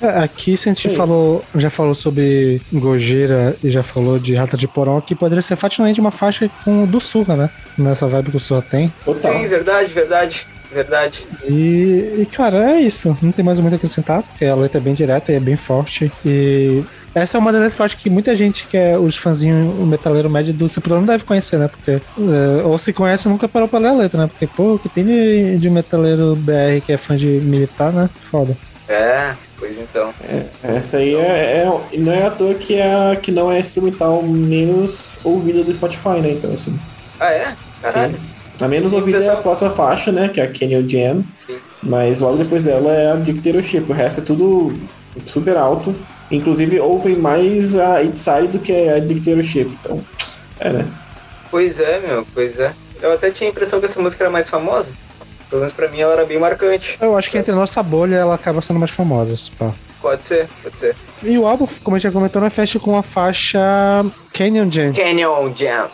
É, aqui, se a gente falou, já falou sobre Gojira e já falou de Rata de Porão, aqui poderia ser facilmente uma faixa com do Surra, né? Nessa vibe que o Surra tem. Total. Sim, verdade, verdade. Verdade. E, e, cara, é isso. Não tem mais muito a acrescentar, porque a letra é bem direta e é bem forte. E essa é uma das letras que eu acho que muita gente que é os fãzinhos, o metaleiro médio do Sepultura não deve conhecer, né? Porque, é, ou se conhece, nunca parou pra ler a letra, né? Porque, pô, que tem de, de metaleiro BR que é fã de militar, né? Foda. É, pois então. É, essa aí é, é, Não é à toa que, é, que não é instrumental menos ouvida do Spotify, né? Então, assim. Ah, é? Caralho. Sim. A menos ouvida é a próxima faixa, né? Que é a Canyon Jam. Sim. Mas logo depois dela é a Dictatorship. O resto é tudo super alto. Inclusive ouvem mais a Inside do que a Dictatorship. Então, é, né? Pois é, meu, pois é. Eu até tinha a impressão que essa música era mais famosa. Pelo menos pra mim ela era bem marcante. Eu acho que entre a nossa bolha ela acaba sendo mais famosa, pá. Pode ser, pode ser. E o álbum, como a gente já comentou, na fecha com a faixa Canyon Jam. Canyon Jam.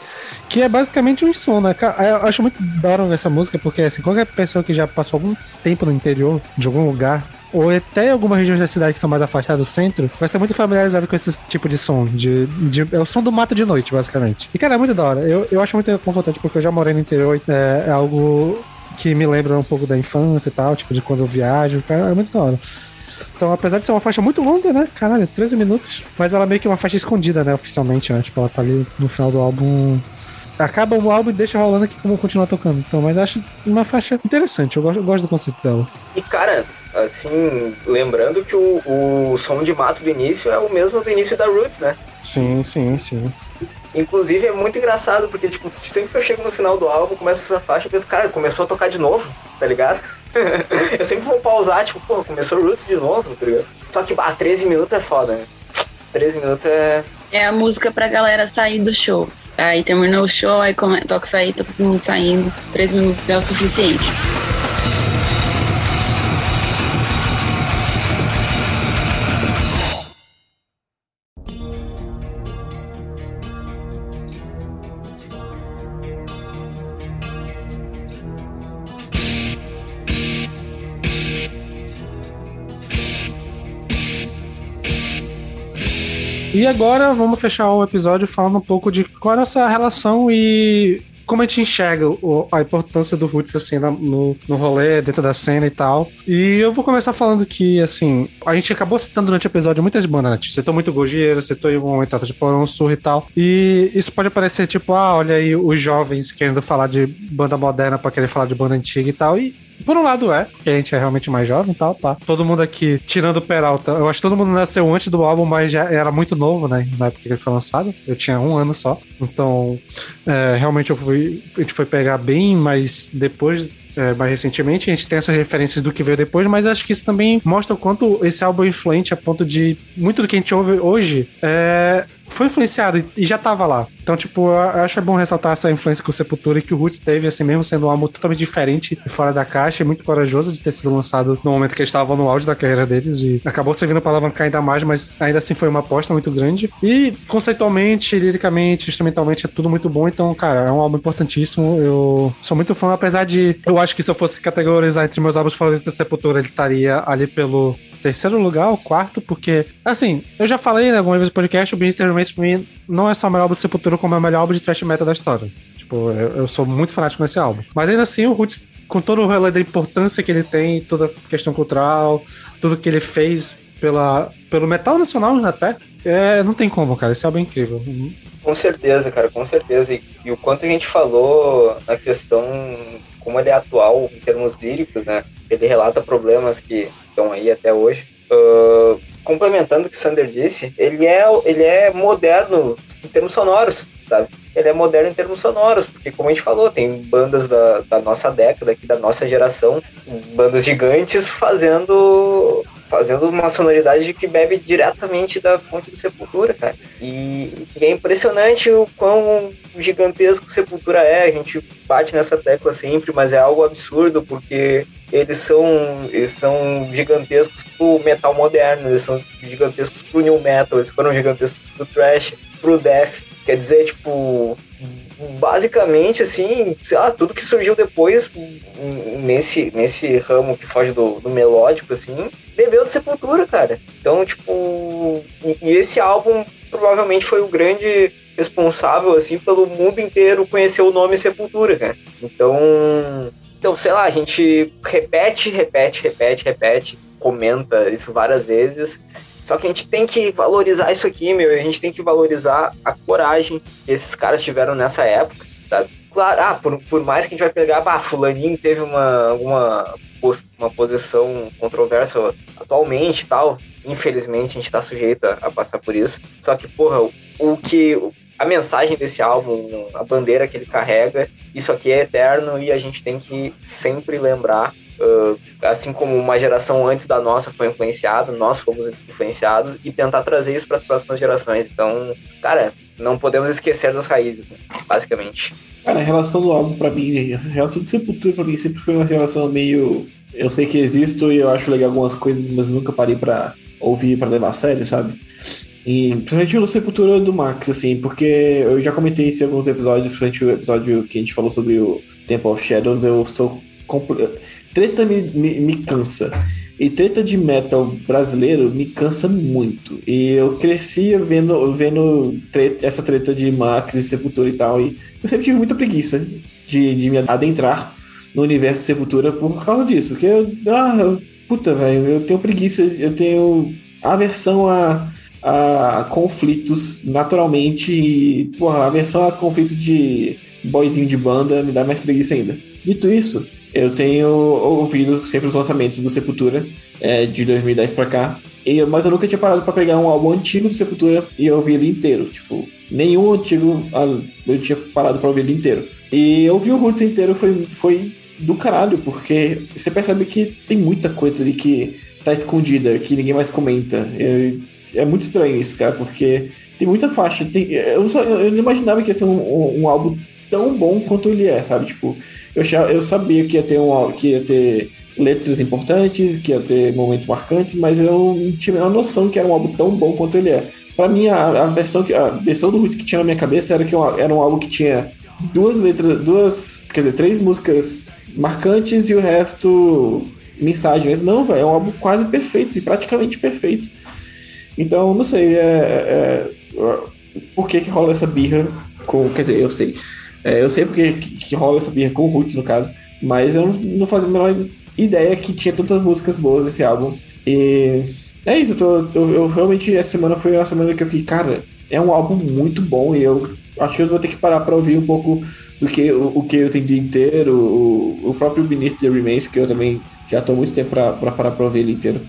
Que é basicamente um som, né? Eu acho muito da hora essa música, porque assim, qualquer pessoa que já passou algum tempo no interior de algum lugar, ou até algumas regiões da cidade que são mais afastadas do centro, vai ser muito familiarizado com esse tipo de som. De, de, é o som do mato de noite, basicamente. E, cara, é muito da hora. Eu, eu acho muito confortante, porque eu já morei no interior, é, é algo que me lembra um pouco da infância e tal, tipo, de quando eu viajo, cara, é muito da hora. Então, apesar de ser uma faixa muito longa, né? Caralho, 13 minutos. Mas ela é meio que uma faixa escondida, né? Oficialmente, né? Tipo, ela tá ali no final do álbum. Acaba o álbum e deixa rolando aqui como continuar tocando. Então, mas acho uma faixa interessante. Eu gosto, eu gosto do conceito dela. E, cara, assim, lembrando que o, o som de mato do início é o mesmo do início da Roots, né? Sim, sim, sim. Inclusive é muito engraçado, porque, tipo, sempre que eu chego no final do álbum, começa essa faixa, eu penso, cara, começou a tocar de novo, tá ligado? *laughs* eu sempre vou pausar, tipo, pô, começou Roots de novo, tá ligado? Só que, ah, 13 minutos é foda, né? 13 minutos é. É a música pra galera sair do show. Aí terminou o show, aí toca sair, tá todo mundo saindo. 13 minutos é o suficiente. E agora vamos fechar o episódio falando um pouco de qual é a nossa relação e como a gente enxerga a importância do Roots, assim, no, no rolê, dentro da cena e tal. E eu vou começar falando que, assim, a gente acabou citando durante o episódio muitas bandas, né? Citou muito Gojira, citou em um momento de Porão Surro e tal. E isso pode parecer tipo, ah, olha aí os jovens querendo falar de banda moderna pra querer falar de banda antiga e tal. E por um lado é, porque a gente é realmente mais jovem e tal, pá. Todo mundo aqui, tirando o Peralta, eu acho que todo mundo nasceu antes do álbum, mas já era muito novo, né? Na época que ele foi lançado. Eu tinha um ano só. Então, é, realmente eu fui. A gente foi pegar bem, mas depois é, mais recentemente, a gente tem essas referências do que veio depois, mas acho que isso também mostra o quanto esse álbum é influente a ponto de muito do que a gente ouve hoje é, foi influenciado e já tava lá. Então, tipo, eu acho bom ressaltar essa influência que o Sepultura e que o Roots teve, assim mesmo sendo um álbum totalmente diferente e fora da caixa, e muito corajoso de ter sido lançado no momento que eles estavam no auge da carreira deles e acabou servindo para alavancar ainda mais, mas ainda assim foi uma aposta muito grande. E conceitualmente, liricamente, instrumentalmente é tudo muito bom, então, cara, é um álbum importantíssimo. Eu sou muito fã, apesar de eu acho que se eu fosse categorizar entre meus álbuns favoritos da Sepultura, ele estaria ali pelo terceiro lugar, o quarto, porque, assim, eu já falei né, algumas vezes no podcast, o Beneath Remains pra mim não é só o melhor álbum do Sepultura, como é o melhor álbum de thrash metal da história. Tipo, eu, eu sou muito fanático nesse álbum. Mas ainda assim, o Roots, com todo o rolê da importância que ele tem, toda a questão cultural, tudo que ele fez pela, pelo metal nacional até, é, não tem como, cara. Esse álbum é incrível. Com certeza, cara, com certeza. E, e o quanto a gente falou na questão como ele é atual em termos líricos, né? Ele relata problemas que estão aí até hoje. Uh, complementando o que o Sander disse, ele é, ele é moderno em termos sonoros, sabe? Ele é moderno em termos sonoros, porque como a gente falou, tem bandas da, da nossa década, aqui da nossa geração, bandas gigantes fazendo fazendo uma sonoridade que bebe diretamente da fonte do Sepultura, cara. E, e é impressionante o quão gigantesco Sepultura é. A gente bate nessa tecla sempre, mas é algo absurdo porque eles são, eles são gigantescos pro metal moderno, eles são gigantescos pro new metal, eles foram gigantescos pro thrash, pro death. Quer dizer, tipo, basicamente, assim, lá, tudo que surgiu depois nesse, nesse ramo que foge do, do melódico, assim, bebeu do Sepultura, cara. Então, tipo, e, e esse álbum provavelmente foi o grande responsável, assim, pelo mundo inteiro conhecer o nome Sepultura, cara. Então, então, sei lá, a gente repete, repete, repete, repete, comenta isso várias vezes só que a gente tem que valorizar isso aqui, meu. A gente tem que valorizar a coragem que esses caras tiveram nessa época, sabe? Claro, ah, por, por mais que a gente vai pegar, ah, fulaninho teve uma, uma, uma posição controversa atualmente tal. Infelizmente, a gente tá sujeito a, a, passar por isso. Só que, porra, o, o que a mensagem desse álbum, a bandeira que ele carrega, isso aqui é eterno e a gente tem que sempre lembrar Uh, assim como uma geração antes da nossa foi influenciada, nós fomos influenciados e tentar trazer isso para as próximas gerações. Então, cara, não podemos esquecer das raízes, né, basicamente. Cara, a relação do álbum para mim, a relação de Sepultura para mim sempre foi uma relação meio. Eu sei que existo e eu acho legal algumas coisas, mas nunca parei para ouvir para levar a sério, sabe? E principalmente no Sepultura do Max, assim, porque eu já comentei isso em alguns episódios, principalmente o episódio que a gente falou sobre o Temple of Shadows, eu sou treta me, me, me cansa. E treta de metal brasileiro me cansa muito. E eu cresci vendo, vendo treta, essa treta de Max e Sepultura e tal. E eu sempre tive muita preguiça de, de me adentrar no universo de Sepultura por causa disso. Porque eu, ah, eu, puta, velho, eu tenho preguiça, eu tenho aversão a, a conflitos naturalmente. E, porra, aversão a conflito de boyzinho de banda me dá mais preguiça ainda. Dito isso, eu tenho ouvido sempre os lançamentos do Sepultura é, de 2010 pra cá. E, mas eu nunca tinha parado para pegar um álbum antigo do Sepultura e ouvir ele inteiro. Tipo, nenhum antigo ah, eu tinha parado para ouvir ele inteiro. E ouvir o Roots inteiro foi, foi do caralho, porque você percebe que tem muita coisa ali que tá escondida, que ninguém mais comenta. É, é muito estranho isso, cara, porque tem muita faixa. Tem, eu, só, eu não imaginava que ia ser um, um, um álbum tão bom quanto ele é, sabe? Tipo, eu, eu sabia que ia ter um que ia ter letras importantes, que ia ter momentos marcantes, mas eu não tinha a noção que era um álbum tão bom quanto ele é. Para mim, a, a, versão que a versão do Ruth que tinha na minha cabeça era que era um álbum que tinha duas letras, duas, quer dizer, três músicas marcantes e o resto mensagens. Não, velho, é um álbum quase perfeito, assim, praticamente perfeito. Então, não sei, é, é, é, por que que rola essa birra com, quer dizer, eu sei. É, eu sei porque que, que rola essa birra com o Roots, no caso, mas eu não, fazia a menor ideia que tinha tantas músicas boas nesse álbum. E é isso, eu, tô, eu, eu, realmente, essa semana foi uma semana que eu fiquei, cara, é um álbum muito bom e eu acho que eu vou ter que parar pra ouvir um pouco do que o, o que eu entendi inteiro, o, o próprio Beneath the Remains, que eu também já tô muito tempo pra, pra parar pra ouvir ele inteiro.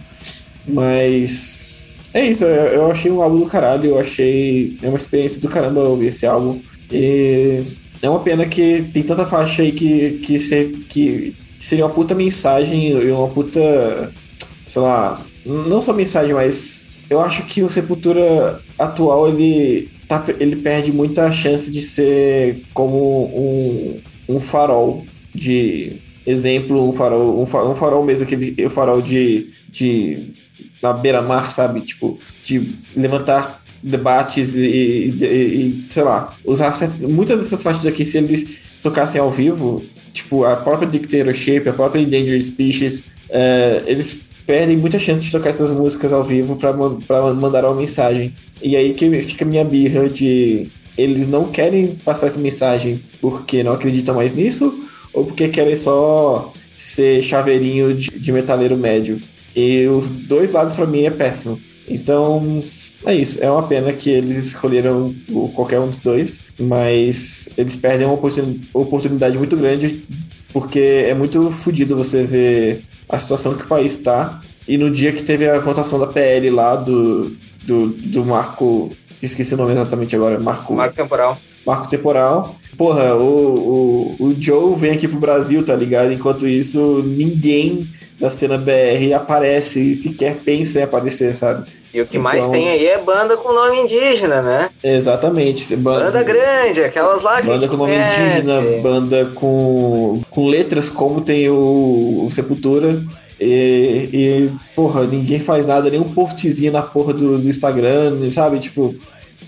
Mas é isso, eu, eu achei um álbum do caralho, eu achei. É uma experiência do caramba ouvir esse álbum. E é uma pena que tem tanta faixa aí que, que, ser, que seria uma puta mensagem e uma puta. Sei lá. Não só mensagem, mas eu acho que o Sepultura atual ele, tá, ele perde muita chance de ser como um, um farol de exemplo, um farol, um farol, um farol mesmo, aquele farol de, de na beira-mar, sabe? Tipo, de levantar debates e, e, e, sei lá, usar muitas dessas faixas aqui, se eles tocassem ao vivo, tipo, a própria Dictatorship, a própria Endangered Species, é, eles perdem muita chance de tocar essas músicas ao vivo para mandar uma mensagem. E aí que fica minha birra de eles não querem passar essa mensagem porque não acreditam mais nisso ou porque querem só ser chaveirinho de, de metaleiro médio. E os dois lados para mim é péssimo. Então, é isso, é uma pena que eles escolheram qualquer um dos dois, mas eles perdem uma oportunidade muito grande, porque é muito fodido você ver a situação que o país está. E no dia que teve a votação da PL lá do, do, do marco. Esqueci o nome exatamente agora. Marco. Marco temporal. Marco temporal. Porra, o, o, o Joe vem aqui pro Brasil, tá ligado? Enquanto isso, ninguém da cena BR aparece e sequer pensa em aparecer, sabe? E o que mais então, tem aí é banda com nome indígena, né? Exatamente. Banda, banda grande, aquelas lá que Banda com nome conhece. indígena, banda com, com letras como tem o, o Sepultura. E, e, porra, ninguém faz nada, nem um postzinho na porra do, do Instagram, sabe? Tipo.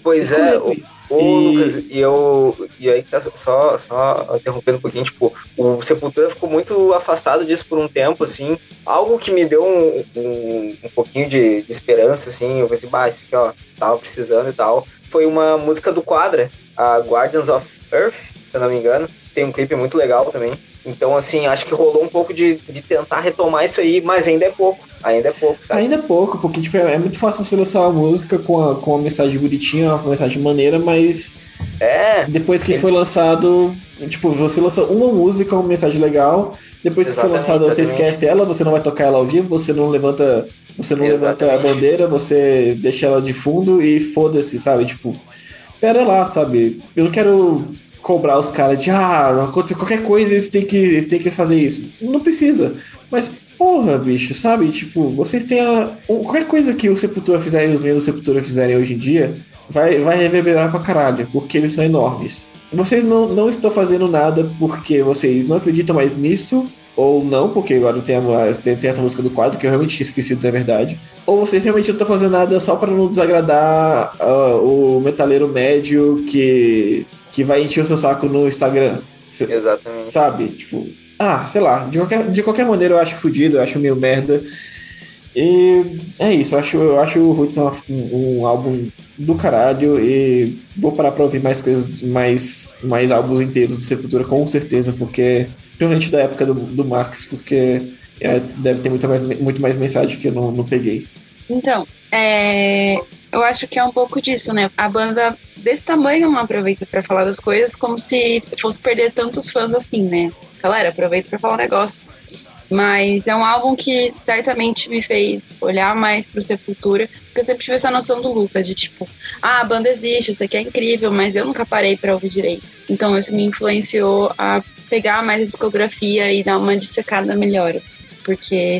Pois é, o, Ô, e... Lucas, e eu. E aí tá só, só interrompendo um pouquinho, tipo, o Sepultura ficou muito afastado disso por um tempo, assim. Algo que me deu um, um, um pouquinho de, de, esperança, assim. Eu pensei, bah, isso aqui, ó, tava precisando e tal. Foi uma música do Quadra, a Guardians of Earth, se eu não me engano. Tem um clipe muito legal também. Então, assim, acho que rolou um pouco de, de tentar retomar isso aí, mas ainda é pouco. Ainda é pouco. Tá? Ainda é pouco, porque tipo, é muito fácil você lançar uma música com, a, com uma mensagem bonitinha, uma mensagem maneira, mas. É. Depois que foi lançado, tipo, você lança uma música, uma mensagem legal. Depois que foi lançada, você esquece ela, você não vai tocar ela ao vivo, você não levanta. Você não exatamente. levanta a bandeira, você deixa ela de fundo e foda-se, sabe? Tipo, pera lá, sabe? Eu não quero cobrar os caras de ah, acontecer qualquer coisa, eles têm que, eles têm que fazer isso. Não precisa. Mas, porra, bicho, sabe? Tipo, vocês têm a. Qualquer coisa que o Sepultura fizer e os membros do Sepultura fizerem hoje em dia vai, vai reverberar pra caralho, porque eles são enormes. Vocês não, não estão fazendo nada porque vocês não acreditam mais nisso, ou não, porque agora tem, a, tem, tem, essa música do quadro que eu realmente tinha esquecido, na verdade. Ou vocês realmente não estão fazendo nada só para não desagradar uh, o metaleiro médio que que vai encher o seu saco no Instagram. Exatamente. Sabe? Tipo, ah, sei lá, de qualquer, de qualquer maneira eu acho fodido, eu acho meio merda. E é isso, eu acho, eu acho o Roots um, um, álbum do caralho e vou parar pra ouvir mais coisas, mais, mais álbuns inteiros do Sepultura, com certeza, porque. Principalmente da época do, do Max, porque é, deve ter muito mais, muito mais mensagem que eu não, não peguei. Então, é, eu acho que é um pouco disso, né? A banda desse tamanho não aproveita para falar das coisas como se fosse perder tantos fãs assim, né? Galera, aproveita para falar um negócio. Mas é um álbum que certamente me fez olhar mais pro Sepultura, porque eu sempre tive essa noção do Lucas, de tipo, ah, a banda existe, isso aqui é incrível, mas eu nunca parei para ouvir direito. Então isso me influenciou a pegar mais a discografia e dar uma dissecada melhor, assim, porque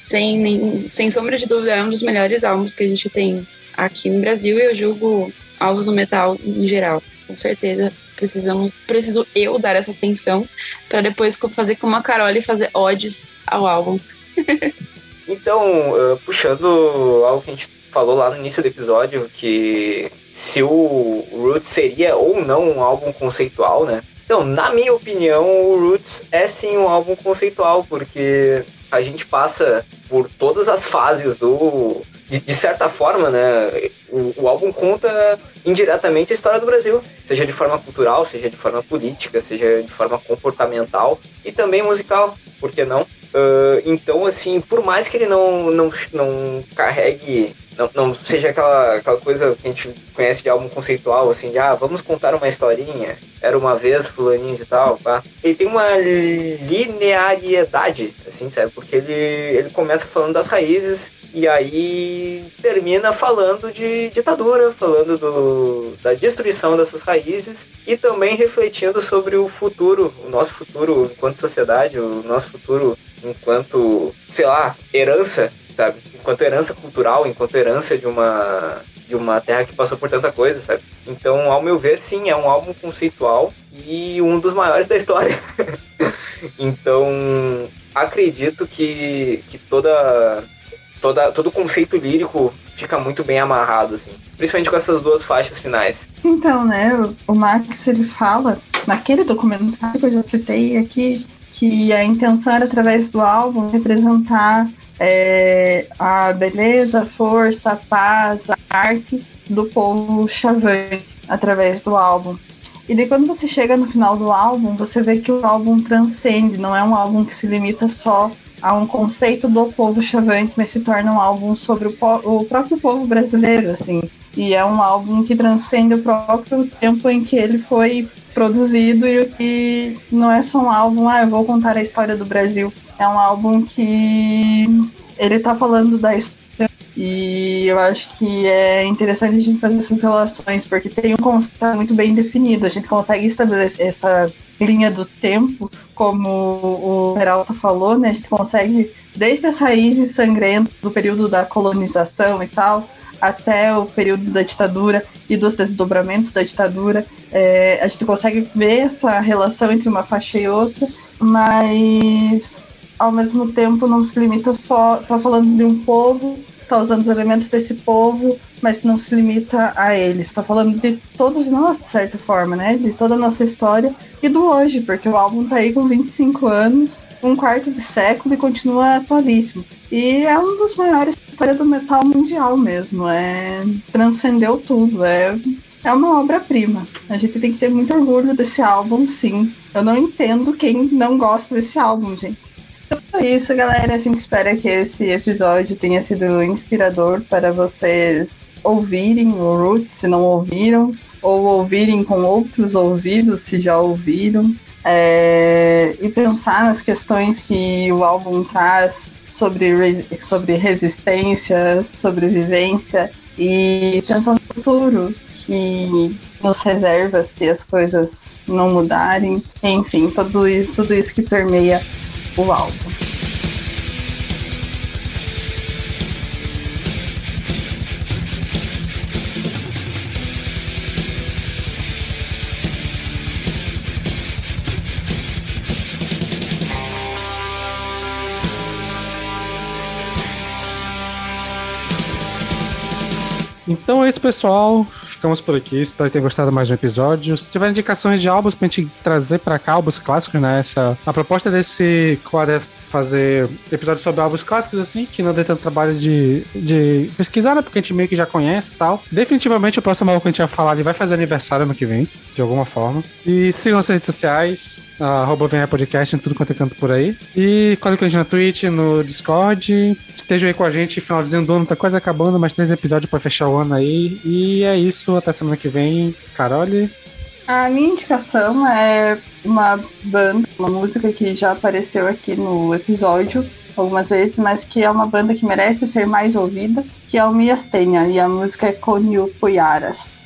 sem, sem sombra de dúvida é um dos melhores álbuns que a gente tem aqui no Brasil eu julgo álbuns do metal em geral. Com certeza precisamos, preciso eu dar essa atenção para depois fazer como a Carol e fazer odes ao álbum. *laughs* então, uh, puxando algo que a gente falou lá no início do episódio, que se o Roots seria ou não um álbum conceitual, né? Então, na minha opinião, o Roots é sim um álbum conceitual, porque a gente passa por todas as fases do, de, de certa forma, né, o, o, álbum conta indiretamente a história do Brasil, seja de forma cultural, seja de forma política, seja de forma comportamental e também musical, por que não? Uh, então, assim, por mais que ele não, não, não carregue não, não seja aquela, aquela coisa que a gente conhece de álbum conceitual, assim, de ah, vamos contar uma historinha, era uma vez fulaninho de tal, tá? Ele tem uma linearidade, assim, sabe? Porque ele, ele começa falando das raízes e aí termina falando de ditadura, falando do, da destruição dessas raízes e também refletindo sobre o futuro, o nosso futuro enquanto sociedade, o nosso futuro enquanto, sei lá, herança sabe? Enquanto herança cultural, enquanto herança de uma de uma terra que passou por tanta coisa, sabe? Então, ao meu ver, sim, é um álbum conceitual e um dos maiores da história. *laughs* então, acredito que, que toda, toda todo conceito lírico fica muito bem amarrado, assim. Principalmente com essas duas faixas finais. Então, né, o Max, ele fala, naquele documentário que eu já citei aqui, que a intenção era, através do álbum, representar é, a beleza, a força, a paz, a arte do povo chavante através do álbum. E daí quando você chega no final do álbum, você vê que o álbum transcende, não é um álbum que se limita só a um conceito do povo chavante, mas se torna um álbum sobre o, o próprio povo brasileiro, assim. E é um álbum que transcende o próprio tempo em que ele foi produzido e que não é só um álbum, ah, eu vou contar a história do Brasil. É um álbum que ele tá falando da história E eu acho que é interessante a gente fazer essas relações, porque tem um conceito muito bem definido. A gente consegue estabelecer essa linha do tempo, como o Peralta falou, né? A gente consegue, desde as raízes sangrentas do período da colonização e tal, até o período da ditadura e dos desdobramentos da ditadura, é, a gente consegue ver essa relação entre uma faixa e outra, mas ao mesmo tempo não se limita só, tá falando de um povo está usando os elementos desse povo, mas não se limita a eles. Está falando de todos nós, de certa forma, né? De toda a nossa história e do hoje, porque o álbum está aí com 25 anos, um quarto de século e continua atualíssimo. E é um dos maiores histórias do metal mundial mesmo. É transcendeu tudo. É é uma obra-prima. A gente tem que ter muito orgulho desse álbum, sim. Eu não entendo quem não gosta desse álbum, gente. Então é isso, galera. A gente espera que esse episódio tenha sido inspirador para vocês ouvirem o Root, se não ouviram, ou ouvirem com outros ouvidos, se já ouviram, é, e pensar nas questões que o álbum traz sobre, sobre resistência, sobrevivência e pensar no futuro que nos reserva se as coisas não mudarem, enfim, tudo, tudo isso que permeia o álbum. Então é isso, pessoal ficamos por aqui. Espero tenham gostado mais um episódio. Se tiver indicações de álbuns pra gente trazer pra cá, álbuns clássicos, né? Essa, a proposta desse quadro é fazer episódios sobre álbuns clássicos, assim, que não dê tanto trabalho de, de pesquisar, né? Porque a gente meio que já conhece e tal. Definitivamente o próximo álbum que a gente vai falar, ele vai fazer aniversário ano que vem, de alguma forma. E sigam nas redes sociais, arroba Venha Podcast, em tudo quanto é canto por aí. E colhe com a gente na Twitch, no Discord. Estejam aí com a gente, finalzinho do ano tá quase acabando, mais três episódios pra fechar o ano aí. E é isso, até semana que vem. Carole. A minha indicação é uma banda, uma música que já apareceu aqui no episódio algumas vezes, mas que é uma banda que merece ser mais ouvida, que é o Miastenia, e a música é Konyu Puyaras.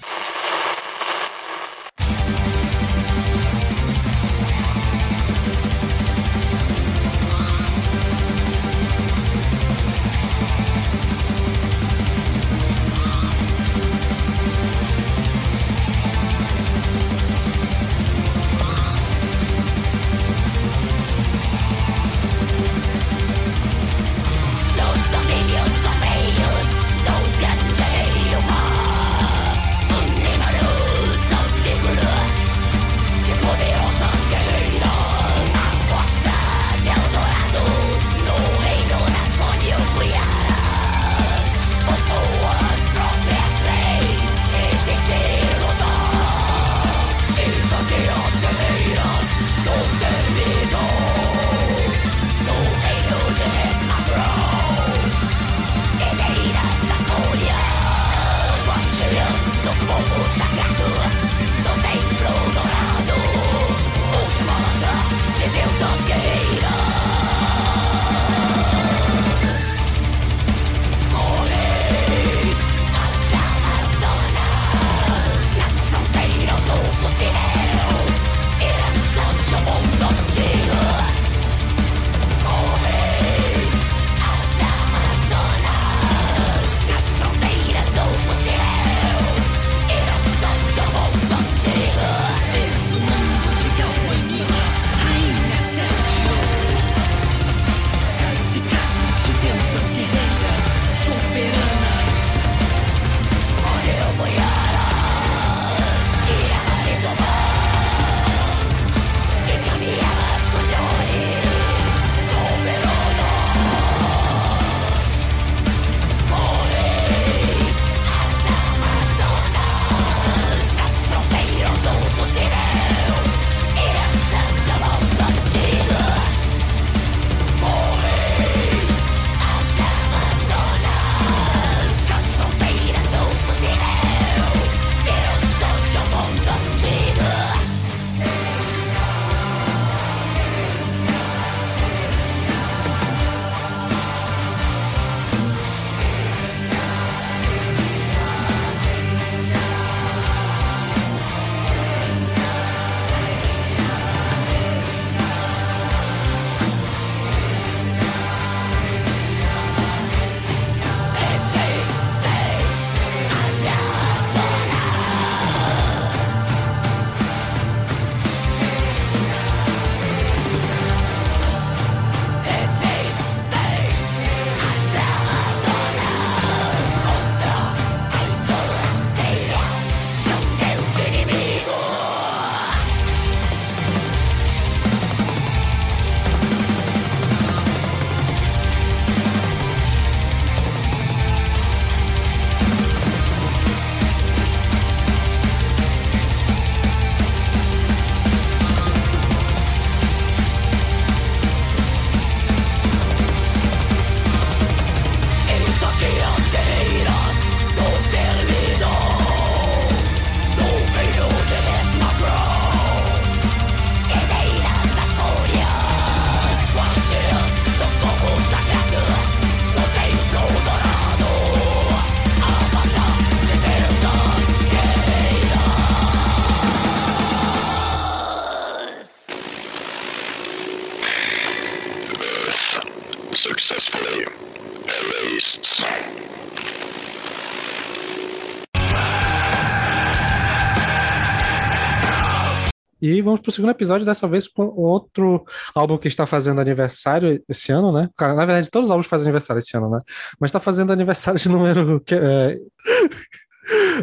E vamos pro segundo episódio, dessa vez com outro álbum que está fazendo aniversário esse ano, né? Cara, na verdade, todos os álbuns fazem aniversário esse ano, né? Mas está fazendo aniversário de número. Que, é...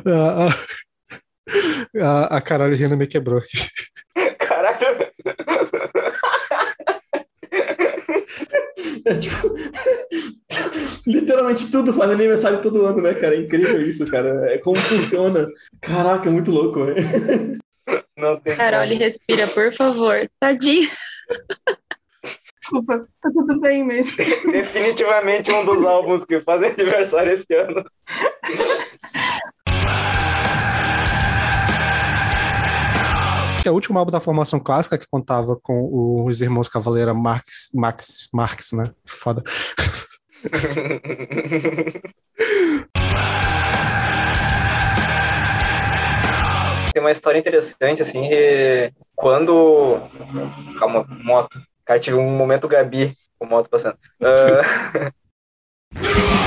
a, a, a Carolina rindo me quebrou aqui. Caralho. É, tipo, literalmente tudo faz aniversário todo ano, né, cara? É incrível isso, cara. É como funciona. Caraca, é muito louco, velho. Não tem Carol, como. respira, por favor. Tadinho. Desculpa, tá tudo bem mesmo. Definitivamente um dos álbuns que fazem aniversário esse ano. Que é o último álbum da formação clássica que contava com os irmãos Cavaleira Marx, Max, Marx, né? Foda. *laughs* Tem uma história interessante, assim, quando. Calma, moto. Cara, tive um momento Gabi com moto passando. Ah, *laughs*